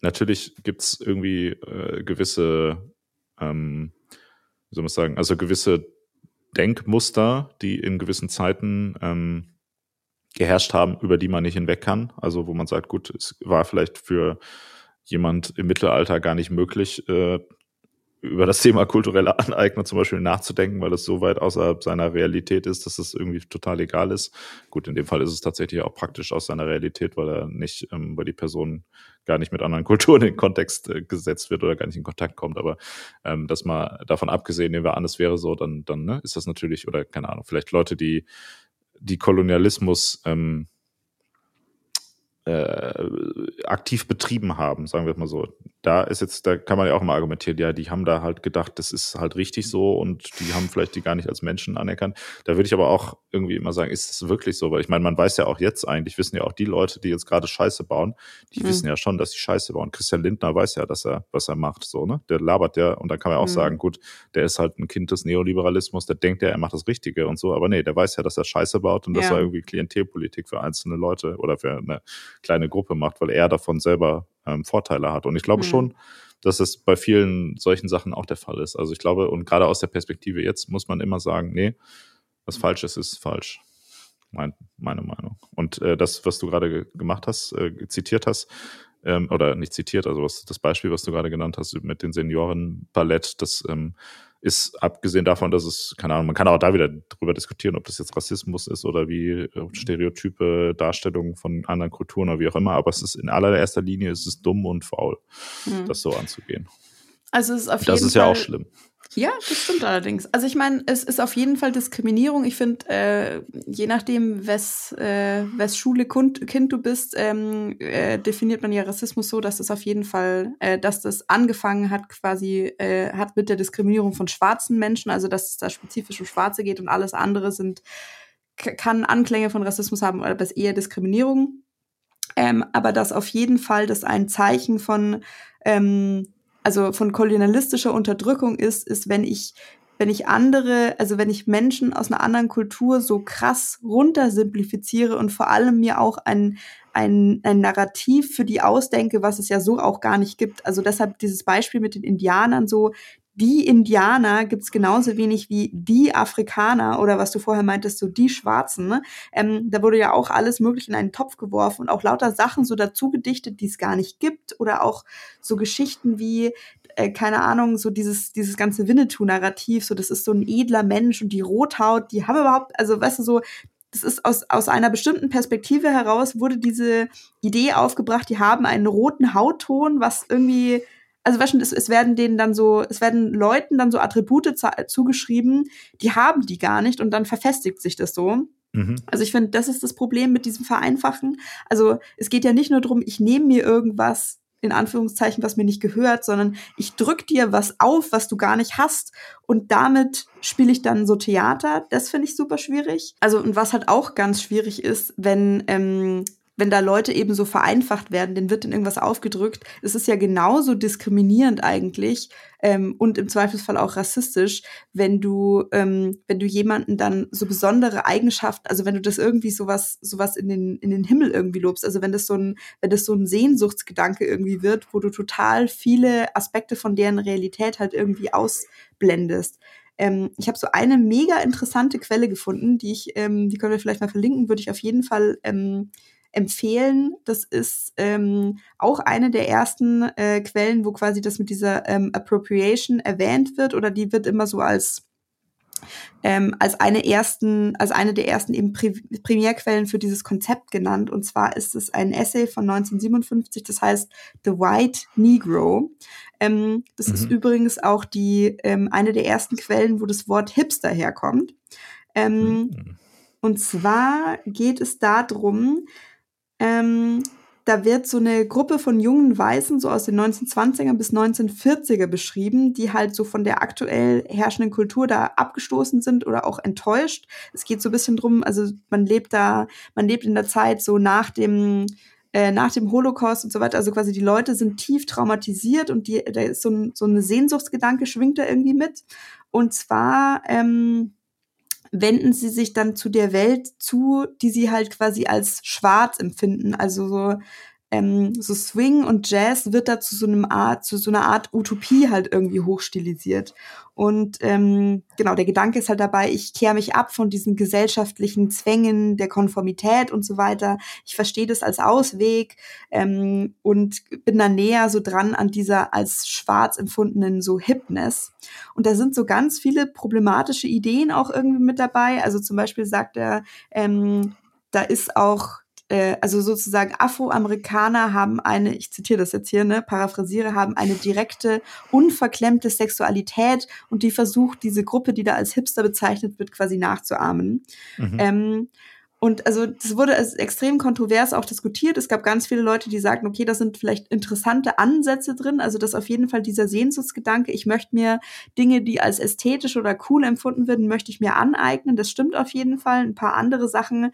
natürlich gibt es irgendwie äh, gewisse, ähm, wie soll man sagen, also gewisse Denkmuster, die in gewissen Zeiten ähm, geherrscht haben, über die man nicht hinweg kann. Also wo man sagt, gut, es war vielleicht für jemand im Mittelalter gar nicht möglich, äh, über das Thema kulturelle Aneignung zum Beispiel nachzudenken, weil es so weit außerhalb seiner Realität ist, dass es irgendwie total egal ist. Gut, in dem Fall ist es tatsächlich auch praktisch aus seiner Realität, weil er nicht, ähm, weil die Person gar nicht mit anderen Kulturen in Kontext äh, gesetzt wird oder gar nicht in Kontakt kommt. Aber ähm, das mal davon abgesehen, nehmen wir an, es wäre so, dann, dann ne, ist das natürlich, oder keine Ahnung, vielleicht Leute, die die Kolonialismus ähm, äh, aktiv betrieben haben, sagen wir mal so. Da ist jetzt, da kann man ja auch mal argumentieren, ja, die haben da halt gedacht, das ist halt richtig so und die haben vielleicht die gar nicht als Menschen anerkannt. Da würde ich aber auch irgendwie immer sagen, ist es wirklich so? Weil ich meine, man weiß ja auch jetzt eigentlich, wissen ja auch die Leute, die jetzt gerade Scheiße bauen, die mhm. wissen ja schon, dass sie Scheiße bauen. Christian Lindner weiß ja, dass er, was er macht, so, ne? Der labert ja und dann kann man auch mhm. sagen, gut, der ist halt ein Kind des Neoliberalismus, der denkt ja, er macht das Richtige und so, aber nee, der weiß ja, dass er Scheiße baut und ja. dass er irgendwie Klientelpolitik für einzelne Leute oder für eine kleine Gruppe macht, weil er davon selber ähm, Vorteile hat. Und ich glaube mhm. schon, dass es bei vielen solchen Sachen auch der Fall ist. Also ich glaube, und gerade aus der Perspektive jetzt muss man immer sagen, nee, was falsch ist, ist falsch. Mein, meine Meinung. Und äh, das, was du gerade gemacht hast, äh, zitiert hast, ähm, oder nicht zitiert, also was, das Beispiel, was du gerade genannt hast mit den Seniorenballett, das ähm, ist abgesehen davon, dass es, keine Ahnung, man kann auch da wieder drüber diskutieren, ob das jetzt Rassismus ist oder wie äh, Stereotype, Darstellungen von anderen Kulturen oder wie auch immer, aber es ist in allererster Linie ist es dumm und faul, mhm. das so anzugehen. Also es ist auf jeden Das ist Fall, ja auch schlimm. Ja, das stimmt allerdings. Also ich meine, es ist auf jeden Fall Diskriminierung. Ich finde, äh, je nachdem, wes, äh, wes Schule Kind, du bist, ähm, äh, definiert man ja Rassismus so, dass das auf jeden Fall, äh, dass das angefangen hat quasi, äh, hat mit der Diskriminierung von schwarzen Menschen, also dass es da spezifisch um Schwarze geht und alles andere sind, kann Anklänge von Rassismus haben, aber das eher Diskriminierung. Ähm, aber dass auf jeden Fall das ein Zeichen von ähm, also von kolonialistischer Unterdrückung ist, ist, wenn ich wenn ich andere, also wenn ich Menschen aus einer anderen Kultur so krass runtersimplifiziere und vor allem mir auch ein, ein, ein Narrativ für die ausdenke, was es ja so auch gar nicht gibt. Also deshalb dieses Beispiel mit den Indianern so, die Indianer gibt's genauso wenig wie die Afrikaner oder was du vorher meintest, so die Schwarzen. Ne? Ähm, da wurde ja auch alles mögliche in einen Topf geworfen und auch lauter Sachen so dazu gedichtet, die es gar nicht gibt oder auch so Geschichten wie äh, keine Ahnung, so dieses, dieses ganze Winnetou-Narrativ, so das ist so ein edler Mensch und die Rothaut, die haben überhaupt, also weißt du, so, das ist aus, aus einer bestimmten Perspektive heraus wurde diese Idee aufgebracht, die haben einen roten Hautton, was irgendwie also weißt du, es, es werden denen dann so, es werden Leuten dann so Attribute zugeschrieben, die haben die gar nicht und dann verfestigt sich das so. Mhm. Also ich finde, das ist das Problem mit diesem Vereinfachen. Also es geht ja nicht nur darum, ich nehme mir irgendwas in Anführungszeichen, was mir nicht gehört, sondern ich drück dir was auf, was du gar nicht hast und damit spiele ich dann so Theater. Das finde ich super schwierig. Also und was halt auch ganz schwierig ist, wenn ähm, wenn da Leute eben so vereinfacht werden, denen wird dann irgendwas aufgedrückt. Es ist ja genauso diskriminierend eigentlich ähm, und im Zweifelsfall auch rassistisch, wenn du, ähm, wenn du jemanden dann so besondere Eigenschaften, also wenn du das irgendwie sowas, sowas in den, in den Himmel irgendwie lobst, also wenn das so ein, wenn das so ein Sehnsuchtsgedanke irgendwie wird, wo du total viele Aspekte von deren Realität halt irgendwie ausblendest. Ähm, ich habe so eine mega interessante Quelle gefunden, die ich, ähm, die können wir vielleicht mal verlinken, würde ich auf jeden Fall ähm, empfehlen. Das ist ähm, auch eine der ersten äh, Quellen, wo quasi das mit dieser ähm, Appropriation erwähnt wird oder die wird immer so als ähm, als eine ersten, als eine der ersten eben Primärquellen für dieses Konzept genannt. Und zwar ist es ein Essay von 1957, das heißt The White Negro. Ähm, das mhm. ist übrigens auch die ähm, eine der ersten Quellen, wo das Wort Hipster herkommt. Ähm, mhm. Und zwar geht es darum, ähm, da wird so eine Gruppe von jungen Weißen so aus den 1920er bis 1940er beschrieben, die halt so von der aktuell herrschenden Kultur da abgestoßen sind oder auch enttäuscht. Es geht so ein bisschen drum, also man lebt da, man lebt in der Zeit so nach dem äh, nach dem Holocaust und so weiter. Also quasi die Leute sind tief traumatisiert und die, da ist so ein, so ein Sehnsuchtsgedanke schwingt da irgendwie mit. Und zwar ähm, wenden sie sich dann zu der Welt zu, die sie halt quasi als schwarz empfinden. Also so ähm, so Swing und Jazz wird da zu so einem Art, zu so einer Art Utopie halt irgendwie hochstilisiert. Und ähm, genau, der Gedanke ist halt dabei, ich kehre mich ab von diesen gesellschaftlichen Zwängen der Konformität und so weiter. Ich verstehe das als Ausweg ähm, und bin dann näher so dran an dieser als schwarz empfundenen so Hipness. Und da sind so ganz viele problematische Ideen auch irgendwie mit dabei. Also zum Beispiel sagt er, ähm, da ist auch äh, also sozusagen Afroamerikaner haben eine, ich zitiere das jetzt hier, ne, paraphrasiere, haben eine direkte, unverklemmte Sexualität und die versucht, diese Gruppe, die da als Hipster bezeichnet wird, quasi nachzuahmen. Mhm. Ähm, und also das wurde als extrem kontrovers auch diskutiert. Es gab ganz viele Leute, die sagten, okay, da sind vielleicht interessante Ansätze drin. Also dass auf jeden Fall dieser Sehnsuchtsgedanke, ich möchte mir Dinge, die als ästhetisch oder cool empfunden werden, möchte ich mir aneignen. Das stimmt auf jeden Fall. Ein paar andere Sachen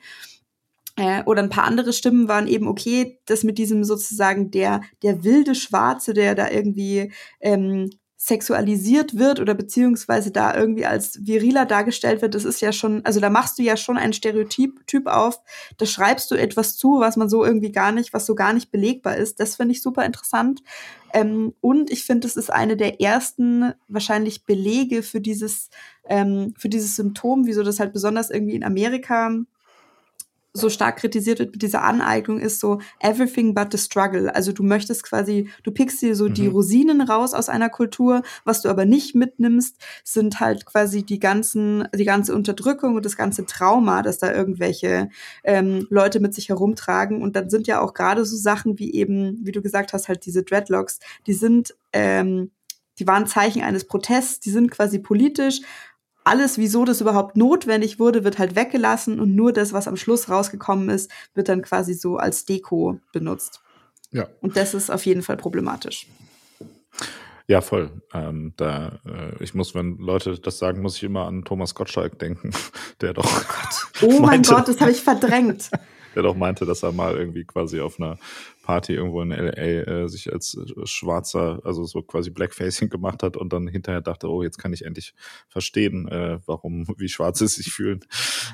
äh, oder ein paar andere Stimmen waren eben okay, das mit diesem sozusagen der der wilde Schwarze, der da irgendwie ähm, sexualisiert wird oder beziehungsweise da irgendwie als viriler dargestellt wird, das ist ja schon, also da machst du ja schon ein Stereotyp typ auf, da schreibst du etwas zu, was man so irgendwie gar nicht, was so gar nicht belegbar ist. Das finde ich super interessant. Ähm, und ich finde, es ist eine der ersten wahrscheinlich Belege für dieses, ähm, für dieses Symptom, wieso das halt besonders irgendwie in Amerika so stark kritisiert wird mit dieser Aneignung, ist so everything but the struggle. Also du möchtest quasi, du pickst dir so mhm. die Rosinen raus aus einer Kultur, was du aber nicht mitnimmst, sind halt quasi die ganzen, die ganze Unterdrückung und das ganze Trauma, dass da irgendwelche ähm, Leute mit sich herumtragen. Und dann sind ja auch gerade so Sachen wie eben, wie du gesagt hast, halt diese Dreadlocks, die sind ähm, die waren Zeichen eines Protests, die sind quasi politisch, alles, wieso das überhaupt notwendig wurde, wird halt weggelassen und nur das, was am Schluss rausgekommen ist, wird dann quasi so als Deko benutzt. Ja. Und das ist auf jeden Fall problematisch. Ja, voll. Ähm, da, äh, ich muss, wenn Leute das sagen, muss ich immer an Thomas Gottschalk denken, der doch. Oh, Gott. oh mein Gott, das habe ich verdrängt. der doch meinte, dass er mal irgendwie quasi auf einer Party irgendwo in LA äh, sich als Schwarzer, also so quasi Blackfacing gemacht hat und dann hinterher dachte, oh, jetzt kann ich endlich verstehen, äh, warum, wie Schwarze sich fühlen.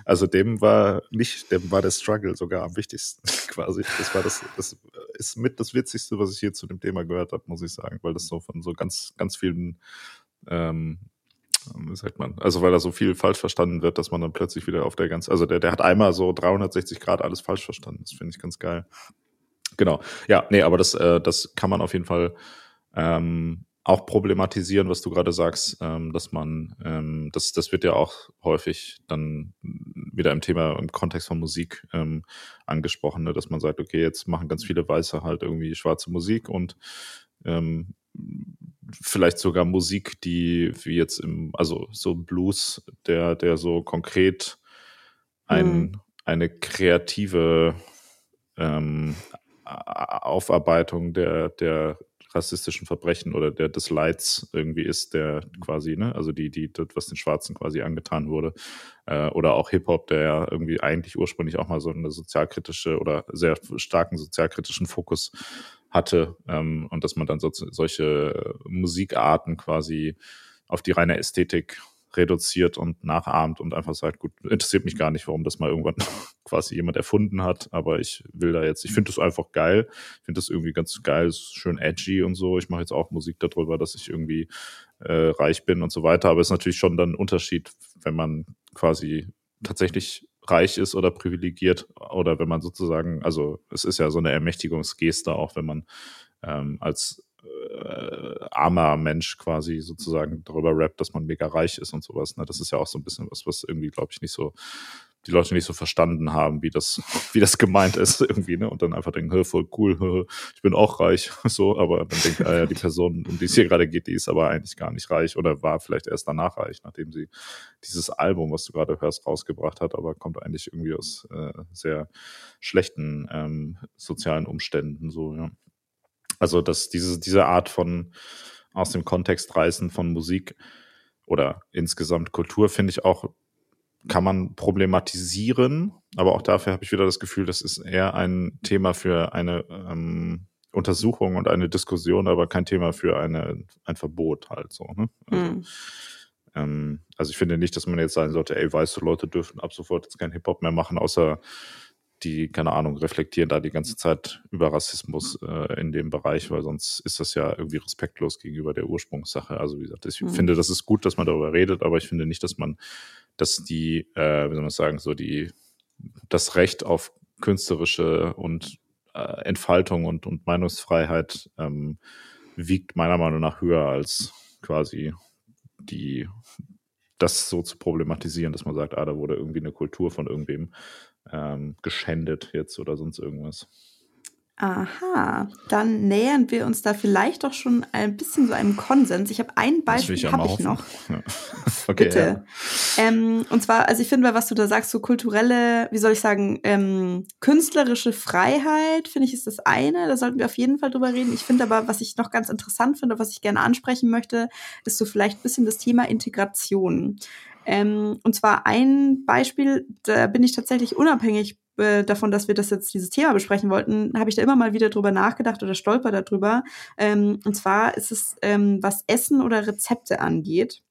Also dem war nicht, dem war der Struggle sogar am wichtigsten quasi. Das war das, das ist mit das Witzigste, was ich hier zu dem Thema gehört habe, muss ich sagen, weil das so von so ganz, ganz vielen ähm, wie sagt man, also weil da so viel falsch verstanden wird, dass man dann plötzlich wieder auf der ganz, also der, der hat einmal so 360 Grad alles falsch verstanden. Das finde ich ganz geil. Genau. Ja, nee, aber das, äh, das kann man auf jeden Fall ähm, auch problematisieren, was du gerade sagst, ähm, dass man, ähm, das, das wird ja auch häufig dann wieder im Thema, im Kontext von Musik ähm, angesprochen, ne, dass man sagt, okay, jetzt machen ganz viele Weiße halt irgendwie schwarze Musik und ähm, vielleicht sogar Musik, die wie jetzt im, also so Blues, der, der so konkret ein, mhm. eine kreative ähm, Aufarbeitung der, der rassistischen Verbrechen oder der des Leids irgendwie ist, der quasi, ne, also die, die, das, was den Schwarzen quasi angetan wurde. Äh, oder auch Hip-Hop, der ja irgendwie eigentlich ursprünglich auch mal so eine sozialkritische oder sehr starken sozialkritischen Fokus hatte ähm, und dass man dann so, solche Musikarten quasi auf die reine Ästhetik reduziert und nachahmt und einfach sagt, gut, interessiert mich gar nicht, warum das mal irgendwann quasi jemand erfunden hat, aber ich will da jetzt, ich finde das einfach geil, ich finde das irgendwie ganz geil, schön edgy und so. Ich mache jetzt auch Musik darüber, dass ich irgendwie äh, reich bin und so weiter, aber es ist natürlich schon dann ein Unterschied, wenn man quasi tatsächlich reich ist oder privilegiert oder wenn man sozusagen, also es ist ja so eine Ermächtigungsgeste auch, wenn man ähm, als äh, armer Mensch quasi sozusagen darüber rappt, dass man mega reich ist und sowas. Ne? Das ist ja auch so ein bisschen was, was irgendwie, glaube ich, nicht so die Leute nicht so verstanden haben, wie das, wie das gemeint ist irgendwie, ne? Und dann einfach denken, voll cool, ich bin auch reich, so, aber dann denkt, ah ja, die Person, um die es hier gerade geht, die ist aber eigentlich gar nicht reich oder war vielleicht erst danach reich, nachdem sie dieses Album, was du gerade hörst, rausgebracht hat, aber kommt eigentlich irgendwie aus äh, sehr schlechten ähm, sozialen Umständen, so, ja. Also, dass diese, diese Art von aus dem Kontext reißen von Musik oder insgesamt Kultur finde ich auch kann man problematisieren, aber auch dafür habe ich wieder das Gefühl, das ist eher ein Thema für eine ähm, Untersuchung und eine Diskussion, aber kein Thema für eine, ein Verbot halt so. Ne? Also, mhm. ähm, also ich finde nicht, dass man jetzt sagen sollte, ey, weißt du, Leute dürfen ab sofort jetzt kein Hip-Hop mehr machen, außer die, keine Ahnung, reflektieren da die ganze Zeit über Rassismus äh, in dem Bereich, weil sonst ist das ja irgendwie respektlos gegenüber der Ursprungssache. Also wie gesagt, ich mhm. finde, das ist gut, dass man darüber redet, aber ich finde nicht, dass man, dass die, äh, wie soll man sagen, so die, das Recht auf künstlerische und äh, Entfaltung und, und Meinungsfreiheit ähm, wiegt meiner Meinung nach höher als quasi die das so zu problematisieren, dass man sagt, ah, da wurde irgendwie eine Kultur von irgendwem ähm, geschändet jetzt oder sonst irgendwas. Aha, dann nähern wir uns da vielleicht doch schon ein bisschen so einem Konsens. Ich habe ein Beispiel, habe ich noch. Ja. Okay, Bitte. Ja. Ähm, und zwar, also ich finde, was du da sagst, so kulturelle, wie soll ich sagen, ähm, künstlerische Freiheit, finde ich, ist das eine. Da sollten wir auf jeden Fall drüber reden. Ich finde aber, was ich noch ganz interessant finde, was ich gerne ansprechen möchte, ist so vielleicht ein bisschen das Thema Integration. Ähm, und zwar ein Beispiel, da bin ich tatsächlich unabhängig äh, davon, dass wir das jetzt dieses Thema besprechen wollten, habe ich da immer mal wieder drüber nachgedacht oder stolper darüber. Ähm, und zwar ist es, ähm, was Essen oder Rezepte angeht.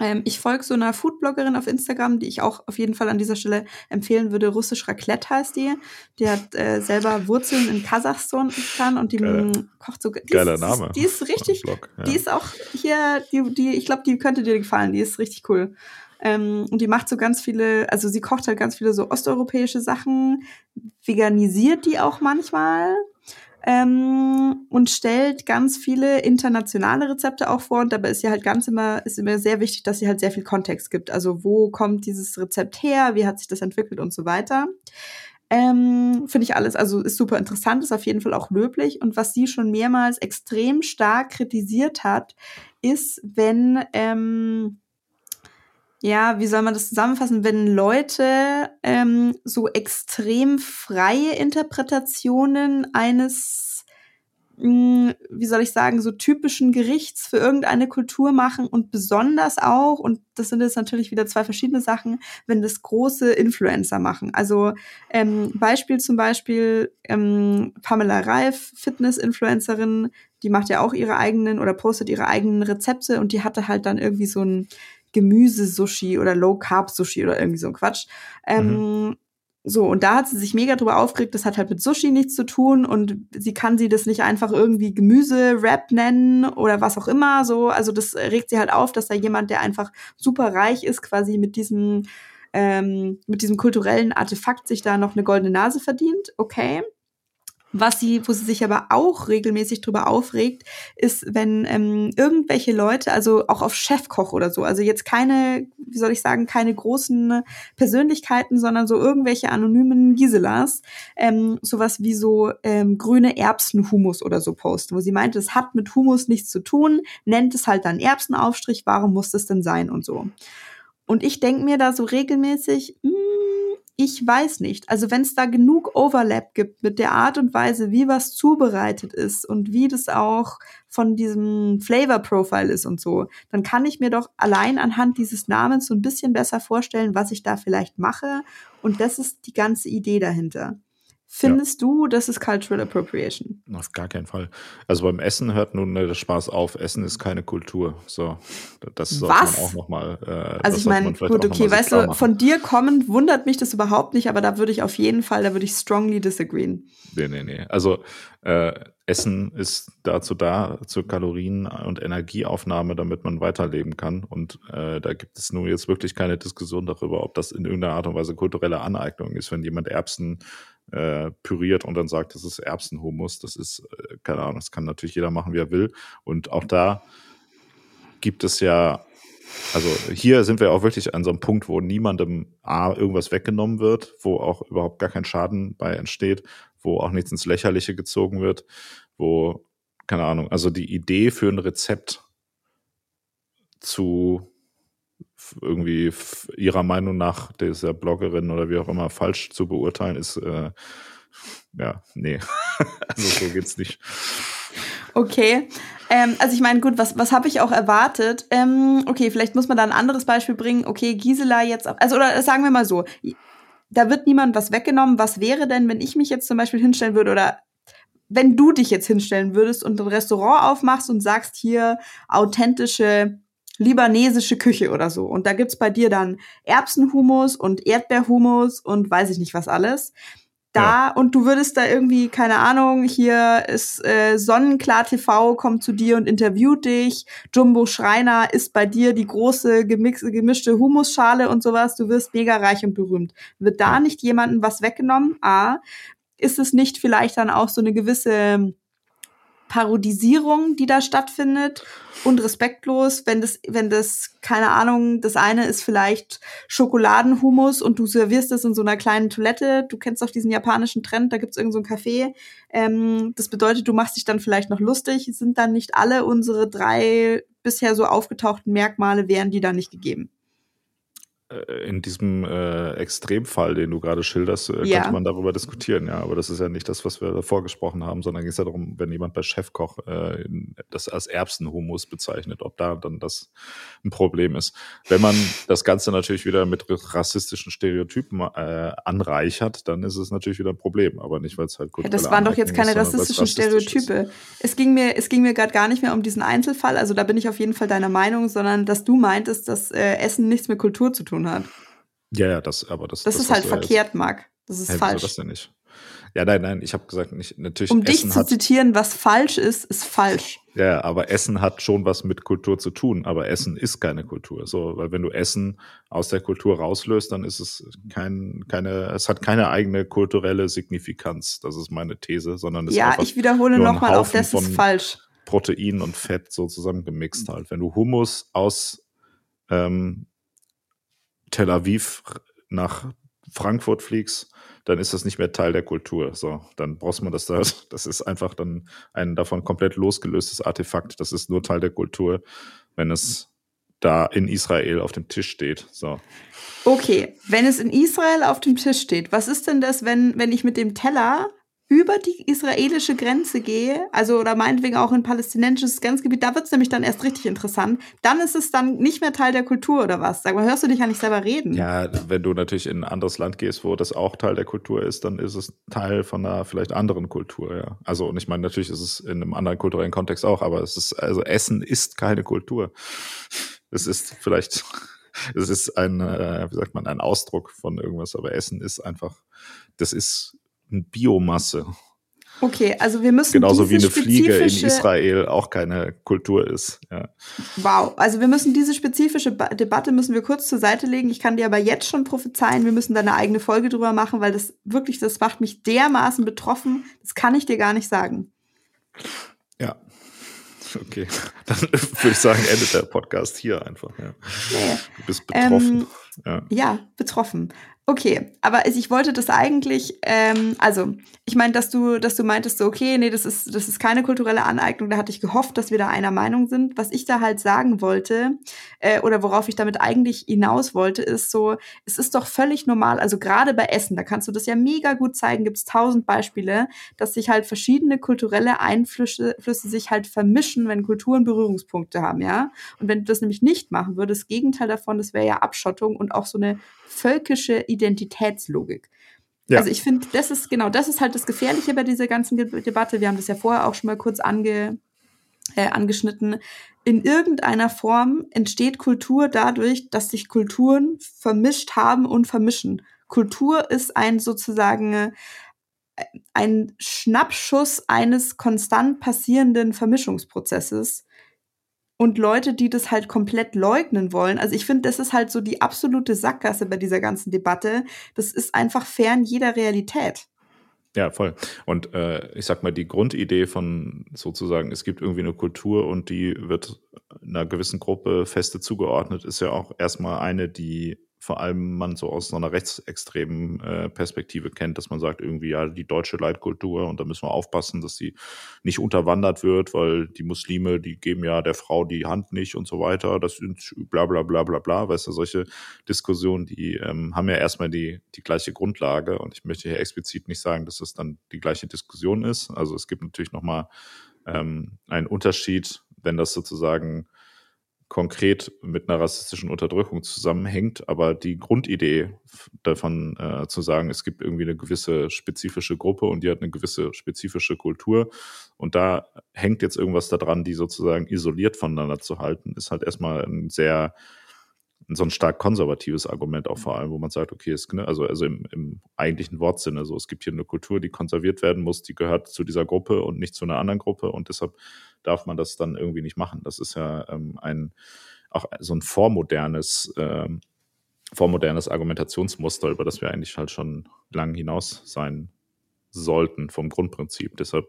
Ähm, ich folge so einer Foodbloggerin auf Instagram, die ich auch auf jeden Fall an dieser Stelle empfehlen würde. Russisch Raclette heißt die. Die hat äh, selber Wurzeln in Kasachstan und die Geile. kocht so. Die Geiler ist, Name. Die ist richtig. Blog, ja. Die ist auch hier, die, die, ich glaube, die könnte dir gefallen. Die ist richtig cool. Ähm, und die macht so ganz viele, also sie kocht halt ganz viele so osteuropäische Sachen, veganisiert die auch manchmal ähm, und stellt ganz viele internationale Rezepte auch vor. Und dabei ist ja halt ganz immer, ist immer sehr wichtig, dass sie halt sehr viel Kontext gibt. Also wo kommt dieses Rezept her, wie hat sich das entwickelt und so weiter. Ähm, Finde ich alles, also ist super interessant, ist auf jeden Fall auch löblich. Und was sie schon mehrmals extrem stark kritisiert hat, ist, wenn ähm, ja, wie soll man das zusammenfassen, wenn Leute ähm, so extrem freie Interpretationen eines, mh, hm, wie soll ich sagen, so typischen Gerichts für irgendeine Kultur machen und besonders auch, und das sind jetzt natürlich wieder zwei verschiedene Sachen, wenn das große Influencer machen. Also ähm, Beispiel zum Beispiel ähm, Pamela Reif, Fitness-Influencerin, die macht ja auch ihre eigenen oder postet ihre eigenen Rezepte und die hatte halt dann irgendwie so ein Gemüse-Sushi oder Low-Carb-Sushi oder irgendwie so ein Quatsch. Ähm, mhm. So, und da hat sie sich mega drüber aufgeregt, das hat halt mit Sushi nichts zu tun und sie kann sie das nicht einfach irgendwie Gemüse-Rap nennen oder was auch immer, so. Also das regt sie halt auf, dass da jemand, der einfach super reich ist, quasi mit diesem, ähm, mit diesem kulturellen Artefakt sich da noch eine goldene Nase verdient. Okay. Was sie, wo sie sich aber auch regelmäßig drüber aufregt, ist, wenn ähm, irgendwelche Leute, also auch auf Chefkoch oder so, also jetzt keine, wie soll ich sagen, keine großen Persönlichkeiten, sondern so irgendwelche anonymen Giselas, ähm, sowas wie so ähm, grüne Erbsenhumus oder so posten, wo sie meint, es hat mit Humus nichts zu tun, nennt es halt dann Erbsenaufstrich, warum muss das denn sein und so. Und ich denke mir da so regelmäßig, hm, ich weiß nicht. Also wenn es da genug Overlap gibt mit der Art und Weise, wie was zubereitet ist und wie das auch von diesem Flavor Profile ist und so, dann kann ich mir doch allein anhand dieses Namens so ein bisschen besser vorstellen, was ich da vielleicht mache. Und das ist die ganze Idee dahinter. Findest ja. du, das ist Cultural Appropriation? Auf gar keinen Fall. Also beim Essen hört nun der Spaß auf. Essen ist keine Kultur. So, das sollte Was? man auch nochmal. Äh, also ich meine, gut, okay, weißt du, von dir kommend wundert mich das überhaupt nicht, aber da würde ich auf jeden Fall, da würde ich strongly disagreeen. Nee, nee, nee. Also äh, Essen ist dazu da, zur Kalorien- und Energieaufnahme, damit man weiterleben kann. Und äh, da gibt es nun jetzt wirklich keine Diskussion darüber, ob das in irgendeiner Art und Weise kulturelle Aneignung ist, wenn jemand Erbsen äh, püriert und dann sagt, das ist Erbsenhumus. Das ist, äh, keine Ahnung, das kann natürlich jeder machen, wie er will. Und auch da gibt es ja, also hier sind wir auch wirklich an so einem Punkt, wo niemandem A, irgendwas weggenommen wird, wo auch überhaupt gar kein Schaden bei entsteht, wo auch nichts ins Lächerliche gezogen wird, wo, keine Ahnung, also die Idee für ein Rezept zu irgendwie ihrer Meinung nach dieser Bloggerin oder wie auch immer falsch zu beurteilen, ist äh, ja, nee. also so geht's nicht. Okay. Ähm, also ich meine, gut, was, was habe ich auch erwartet? Ähm, okay, vielleicht muss man da ein anderes Beispiel bringen. Okay, Gisela jetzt, also oder sagen wir mal so, da wird niemand was weggenommen. Was wäre denn, wenn ich mich jetzt zum Beispiel hinstellen würde oder wenn du dich jetzt hinstellen würdest und ein Restaurant aufmachst und sagst hier authentische libanesische Küche oder so. Und da gibt's bei dir dann Erbsenhumus und Erdbeerhumus und weiß ich nicht was alles. Da ja. und du würdest da irgendwie, keine Ahnung, hier ist äh, Sonnenklar TV, kommt zu dir und interviewt dich. Jumbo Schreiner ist bei dir die große gemix gemischte Humusschale und sowas. Du wirst mega reich und berühmt. Wird da nicht jemandem was weggenommen? A. Ist es nicht vielleicht dann auch so eine gewisse Parodisierung, die da stattfindet und respektlos, wenn das, wenn das, keine Ahnung, das eine ist vielleicht Schokoladenhumus und du servierst es in so einer kleinen Toilette. Du kennst doch diesen japanischen Trend, da gibt's irgend so ein Café. Ähm, das bedeutet, du machst dich dann vielleicht noch lustig. Sind dann nicht alle unsere drei bisher so aufgetauchten Merkmale, wären die da nicht gegeben? Äh, in diesem äh, Extremfall, den du gerade schilderst, äh, Ja. könnte man darüber diskutieren, ja. Aber das ist ja nicht das, was wir davor gesprochen haben, sondern ging es ja darum, wenn jemand bei Chefkoch äh, das als Erbsenhumus bezeichnet, ob da dann das ein Problem ist. Wenn man das Ganze natürlich wieder mit rassistischen Stereotypen äh, anreichert, dann ist es natürlich wieder ein Problem, aber nicht, weil es halt Ja, kulturelle das waren doch jetzt keine ist, rassistischen rassistisch ist. Stereotype. Es ging mir, es ging mir gerade gar nicht mehr um diesen Einzelfall, also da bin ich auf jeden Fall deiner Meinung, sondern dass du meintest, dass äh, Essen nichts mit Kultur zu tun hat. Ja, ja, das, aber das, Das, ist hast halt ja verkehrt, Marc. Das ist wieso falsch. das denn nicht? Ja, nein, nein, ich habe gesagt, nicht, natürlich Um dich Essen zu hat, zitieren, was falsch ist, ist falsch. ja, aber Essen hat schon was mit Kultur zu tun, aber Essen ist keine Kultur. So, weil wenn du Essen aus der Kultur rauslöst, dann ist es kein, keine, es hat keine eigene kulturelle Signifikanz. Das ist meine These, sondern es ist Ja, einfach ich wiederhole nochmal, auch das ist falsch. Protein und Fett so zusammengemixt halt. Wenn du Hummus aus ähm, Tel Aviv nach Frankfurt fliegst, dann ist das nicht mehr Teil der Kultur. So, dann brauchst man das da. Das ist einfach dann ein davon komplett losgelöstes Artefakt. Das ist nur Teil der Kultur, wenn es da in Israel auf dem Tisch steht. So. Okay, wenn es in Israel auf dem Tisch steht, was ist denn das, wenn, wenn ich mit dem Teller über die israelische Grenze gehe, also oder meinetwegen auch in palästinensisches Grenzgebiet, da wird es nämlich dann erst richtig interessant. Dann ist es dann nicht mehr Teil der Kultur oder was? Sag mal, hörst du dich ja nicht selber reden? Ja, wenn du natürlich in ein anderes Land gehst, wo das auch Teil der Kultur ist, dann ist es Teil von einer vielleicht anderen Kultur, ja. Also, und ich meine, natürlich ist es in einem anderen kulturellen Kontext auch, aber es ist, also Essen ist keine Kultur. Es ist vielleicht, es ist ein, äh, wie sagt man, ein Ausdruck von irgendwas, aber Essen ist einfach, das ist Biomasse. Okay, also wir müssen Genauso wie eine Fliege in Israel auch keine Kultur ist, ja. Wow, also wir müssen diese spezifische ba Debatte müssen wir kurz zur Seite legen. Ich kann dir aber jetzt schon prophezeien, wir müssen da eine eigene Folge drüber machen, weil das wirklich, das macht mich dermaßen betroffen. Das kann ich dir gar nicht sagen. Ja. Okay. Dann würde ich sagen, endet der Podcast hier einfach, ja. Nee. Du bist betroffen. Ähm, ja. Betroffen. Okay, aber ich wollte das eigentlich, ähm, also ich meine, dass du, dass du meintest, so, okay, nee, das ist, das ist keine kulturelle Aneignung, da hatte ich gehofft, dass wir da einer Meinung sind. Was ich da halt sagen wollte, äh, oder worauf ich damit eigentlich hinaus wollte, ist so, es ist doch völlig normal, also gerade bei Essen, da kannst du das ja mega gut zeigen, gibt es tausend Beispiele, dass sich halt verschiedene kulturelle Einflüsse Flüsse sich halt vermischen, wenn Kulturen Berührungspunkte haben, ja. Und wenn du das nämlich nicht machen würdest, Gegenteil davon, das wäre ja Abschottung und auch so eine völkische Identitätslogik. Ja. Also ich finde, das ist genau, das ist halt das Gefährliche bei dieser ganzen Ge Debatte. Wir haben das ja vorher auch schon mal kurz ange, äh, angeschnitten. In irgendeiner Form entsteht Kultur dadurch, dass sich Kulturen vermischt haben und vermischen. Kultur ist ein sozusagen äh, ein Schnappschuss eines konstant passierenden Vermischungsprozesses. Und Leute, die das halt komplett leugnen wollen, also ich finde, das ist halt so die absolute Sackgasse bei dieser ganzen Debatte. Das ist einfach fern jeder Realität. Ja, voll. Und äh, ich sag mal, die Grundidee von sozusagen, es gibt irgendwie eine Kultur und die wird einer gewissen Gruppe feste zugeordnet, ist ja auch erstmal eine, die vor allem man so aus einer rechtsextremen äh, Perspektive kennt, dass man sagt, irgendwie, ja, die deutsche Leitkultur und da müssen wir aufpassen, dass sie nicht unterwandert wird, weil die Muslime, die geben ja der Frau die Hand nicht und so weiter. Das sind bla bla bla bla bla. Weißt du, solche Diskussionen, die ähm, haben ja erstmal die, die gleiche Grundlage und ich möchte hier explizit nicht sagen, dass es dann die gleiche Diskussion ist. Also es gibt natürlich nochmal ähm, einen Unterschied, wenn das sozusagen konkret mit einer rassistischen Unterdrückung zusammenhängt, aber die Grundidee davon äh, zu sagen, es gibt irgendwie eine gewisse spezifische Gruppe und die hat eine gewisse spezifische Kultur und da hängt jetzt irgendwas daran, die sozusagen isoliert voneinander zu halten, ist halt erstmal ein sehr so ein stark konservatives Argument auch vor allem, wo man sagt, okay, es, ne, also, also im, im eigentlichen Wortsinne, so es gibt hier eine Kultur, die konserviert werden muss, die gehört zu dieser Gruppe und nicht zu einer anderen Gruppe und deshalb darf man das dann irgendwie nicht machen. Das ist ja ähm, ein auch so ein vormodernes, ähm, vormodernes Argumentationsmuster, über das wir eigentlich halt schon lang hinaus sein sollten vom Grundprinzip. Deshalb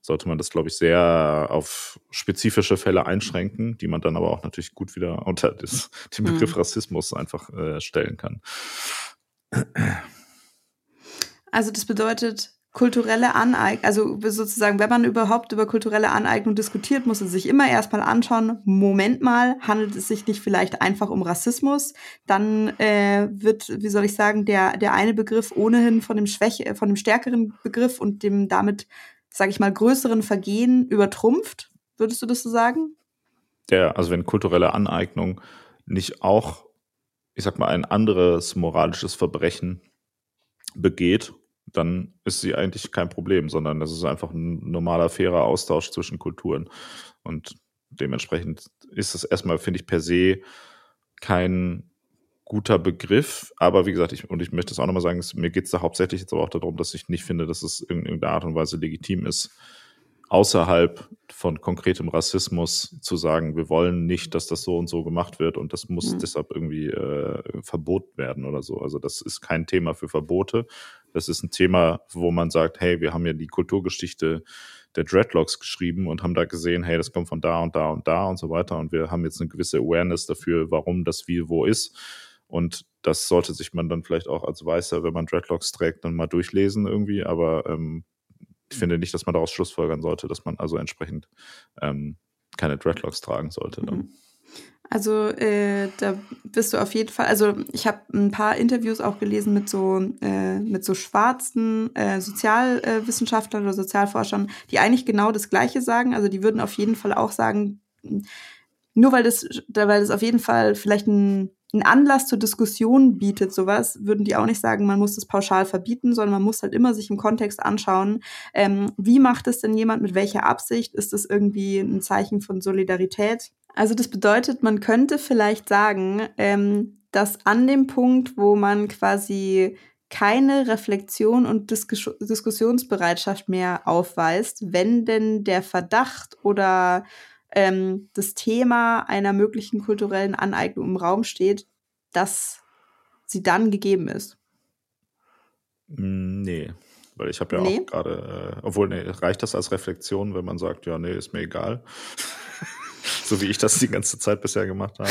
sollte man das, glaube ich, sehr auf spezifische Fälle einschränken, die man dann aber auch natürlich gut wieder unter das, den Begriff Mhm. Rassismus einfach äh, stellen kann. Also das bedeutet, kulturelle Aneignung, also sozusagen, wenn man überhaupt über kulturelle Aneignung diskutiert, muss es sich immer erstmal anschauen, Moment mal, handelt es sich nicht vielleicht einfach um Rassismus? Dann äh, wird, wie soll ich sagen, der, der eine Begriff ohnehin von dem Schwäche, von dem stärkeren Begriff und dem damit, sage ich mal, größeren Vergehen übertrumpft. Würdest du das so sagen? Ja, also wenn kulturelle Aneignung nicht auch, ich sag mal, ein anderes moralisches Verbrechen begeht, dann ist sie eigentlich kein Problem, sondern das ist einfach ein normaler, fairer Austausch zwischen Kulturen. Und dementsprechend ist es erstmal, finde ich, per se kein guter Begriff. Aber wie gesagt, ich, und ich möchte es auch nochmal sagen, es, mir geht es da hauptsächlich jetzt aber auch darum, dass ich nicht finde, dass es in irgendeiner Art und Weise legitim ist, außerhalb von konkretem Rassismus zu sagen, wir wollen nicht, dass das so und so gemacht wird und das muss mhm. deshalb irgendwie äh, verboten werden oder so. Also das ist kein Thema für Verbote. Das ist ein Thema, wo man sagt, hey, wir haben ja die Kulturgeschichte der Dreadlocks geschrieben und haben da gesehen, hey, das kommt von da und da und da und so weiter und wir haben jetzt eine gewisse Awareness dafür, warum das wie wo ist. Und das sollte sich man dann vielleicht auch als Weißer, wenn man Dreadlocks trägt, dann mal durchlesen irgendwie. Aber ähm, ich finde nicht, dass man daraus schlussfolgern sollte, dass man also entsprechend ähm, keine Dreadlocks tragen sollte. Mhm. Also äh, da bist du auf jeden Fall. Also ich habe ein paar Interviews auch gelesen mit so äh, mit so schwarzen äh, Sozialwissenschaftlern oder Sozialforschern, die eigentlich genau das Gleiche sagen. Also die würden auf jeden Fall auch sagen, nur weil das, weil das auf jeden Fall vielleicht ein einen Anlass zur Diskussion bietet, sowas, würden die auch nicht sagen, man muss das pauschal verbieten, sondern man muss halt immer sich im Kontext anschauen, ähm, wie macht es denn jemand, mit welcher Absicht, ist das irgendwie ein Zeichen von Solidarität? Also das bedeutet, man könnte vielleicht sagen, ähm, dass an dem Punkt, wo man quasi keine Reflexion und Diskus Diskussionsbereitschaft mehr aufweist, wenn denn der Verdacht oder ähm, das Thema einer möglichen kulturellen Aneignung im Raum steht, dass sie dann gegeben ist. Hm, nee, weil ich habe ja nee. auch gerade, äh, obwohl, nee, reicht das als Reflexion, wenn man sagt, ja, nee, ist mir egal. so wie ich das die ganze Zeit bisher gemacht habe.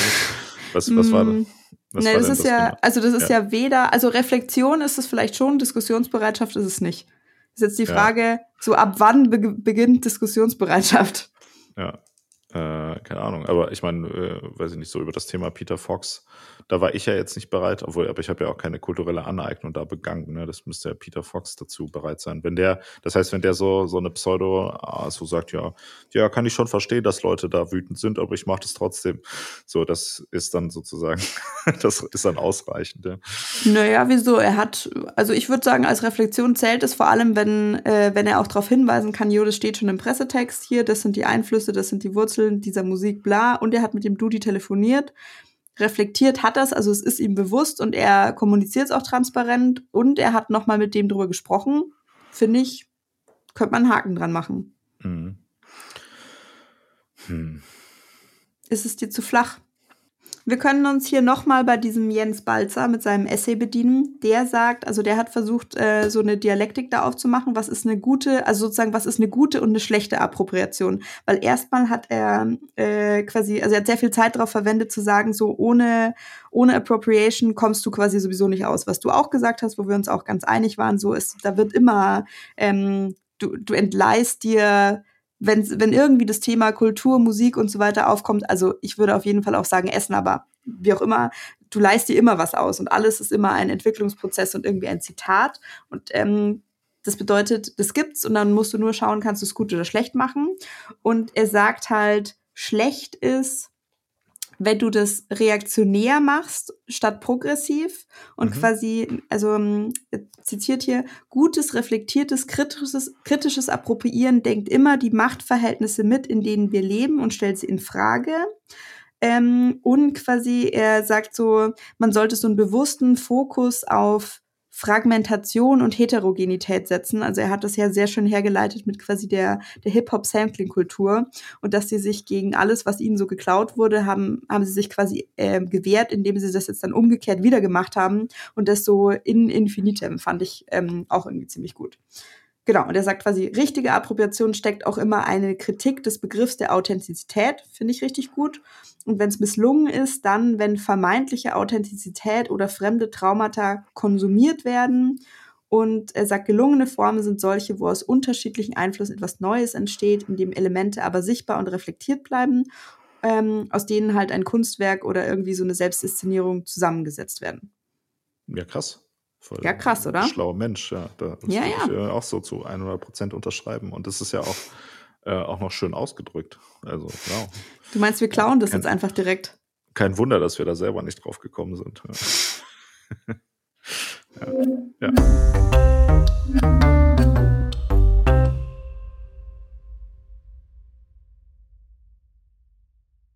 Was, was war hm, das? nee, das ist das ja, genau? also das ist ja. ja. weder, also Reflexion ist es vielleicht schon, Diskussionsbereitschaft ist es nicht. Das ist jetzt die Frage, ja. so ab wann be beginnt Diskussionsbereitschaft? Ja, äh, keine Ahnung, aber ich meine, äh, weiß ich nicht, so über das Thema Peter Fox, da war ich ja jetzt nicht bereit, obwohl, aber ich habe ja auch keine kulturelle Aneignung da begangen, ne? Das müsste ja Peter Fox dazu bereit sein. Wenn der, das heißt, wenn der so, so eine Pseudo, ah, so sagt, ja, ja, kann ich schon verstehen, dass Leute da wütend sind, aber ich mache das trotzdem. So, das ist dann sozusagen, das ist dann ausreichend, ja. Naja, wieso? Er hat, also ich würde sagen, als Reflexion zählt es vor allem, wenn, äh, wenn er auch darauf hinweisen kann, jo, das steht schon im Pressetext hier, das sind die Einflüsse, das sind die Wurzeln dieser Musik, bla, und er hat mit dem Dudi telefoniert reflektiert hat das, also es ist ihm bewusst und er kommuniziert es auch transparent und er hat nochmal mit dem drüber gesprochen, finde ich, könnte man einen Haken dran machen. Mhm. Hm. Ist es dir zu flach? Wir können uns hier nochmal bei diesem Jens Balzer mit seinem Essay bedienen. Der sagt, also der hat versucht, äh, so eine Dialektik da aufzumachen. Was ist eine gute, also sozusagen, was ist eine gute und eine schlechte Appropriation? Weil erstmal hat er äh, quasi, also er hat sehr viel Zeit darauf verwendet zu sagen, so ohne, ohne Appropriation kommst du quasi sowieso nicht aus. Was du auch gesagt hast, wo wir uns auch ganz einig waren, so ist, da wird immer, ähm, du, du entleihst dir wenn, wenn irgendwie das Thema Kultur, Musik und so weiter aufkommt, also ich würde auf jeden Fall auch sagen Essen, aber wie auch immer, du leist dir immer was aus und alles ist immer ein Entwicklungsprozess und irgendwie ein Zitat. Und ähm, das bedeutet, das gibt's und dann musst du nur schauen, kannst du es gut oder schlecht machen. Und er sagt halt, schlecht ist, wenn du das reaktionär machst statt progressiv und mhm. quasi, also ähm, zitiert hier, gutes, reflektiertes, kritisches, kritisches Appropriieren denkt immer die Machtverhältnisse mit, in denen wir leben und stellt sie in Frage. Ähm, und quasi, er sagt so, man sollte so einen bewussten Fokus auf Fragmentation und Heterogenität setzen. Also er hat das ja sehr schön hergeleitet mit quasi der, der Hip-Hop-Sampling-Kultur und dass sie sich gegen alles, was ihnen so geklaut wurde, haben, haben sie sich quasi äh, gewehrt, indem sie das jetzt dann umgekehrt wieder gemacht haben und das so in infinitem fand ich ähm, auch irgendwie ziemlich gut. Genau, und er sagt quasi, richtige Appropriation steckt auch immer eine Kritik des Begriffs der Authentizität, finde ich richtig gut. Und wenn es misslungen ist, dann, wenn vermeintliche Authentizität oder fremde Traumata konsumiert werden Und er sagt, gelungene Formen sind solche, wo aus unterschiedlichen Einflüssen etwas Neues entsteht, in dem Elemente aber sichtbar und reflektiert bleiben, ähm, aus denen halt ein Kunstwerk oder irgendwie so eine Selbstinszenierung zusammengesetzt werden. Ja, krass. Voll ja, krass, oder? Schlauer Mensch, ja. Da ja, ja. ich äh, auch so zu 100 Prozent unterschreiben. Und das ist ja auch, äh, auch noch schön ausgedrückt. Also, wow. Du meinst, wir klauen das kein, jetzt einfach direkt? Kein Wunder, dass wir da selber nicht drauf gekommen sind. ja. ja.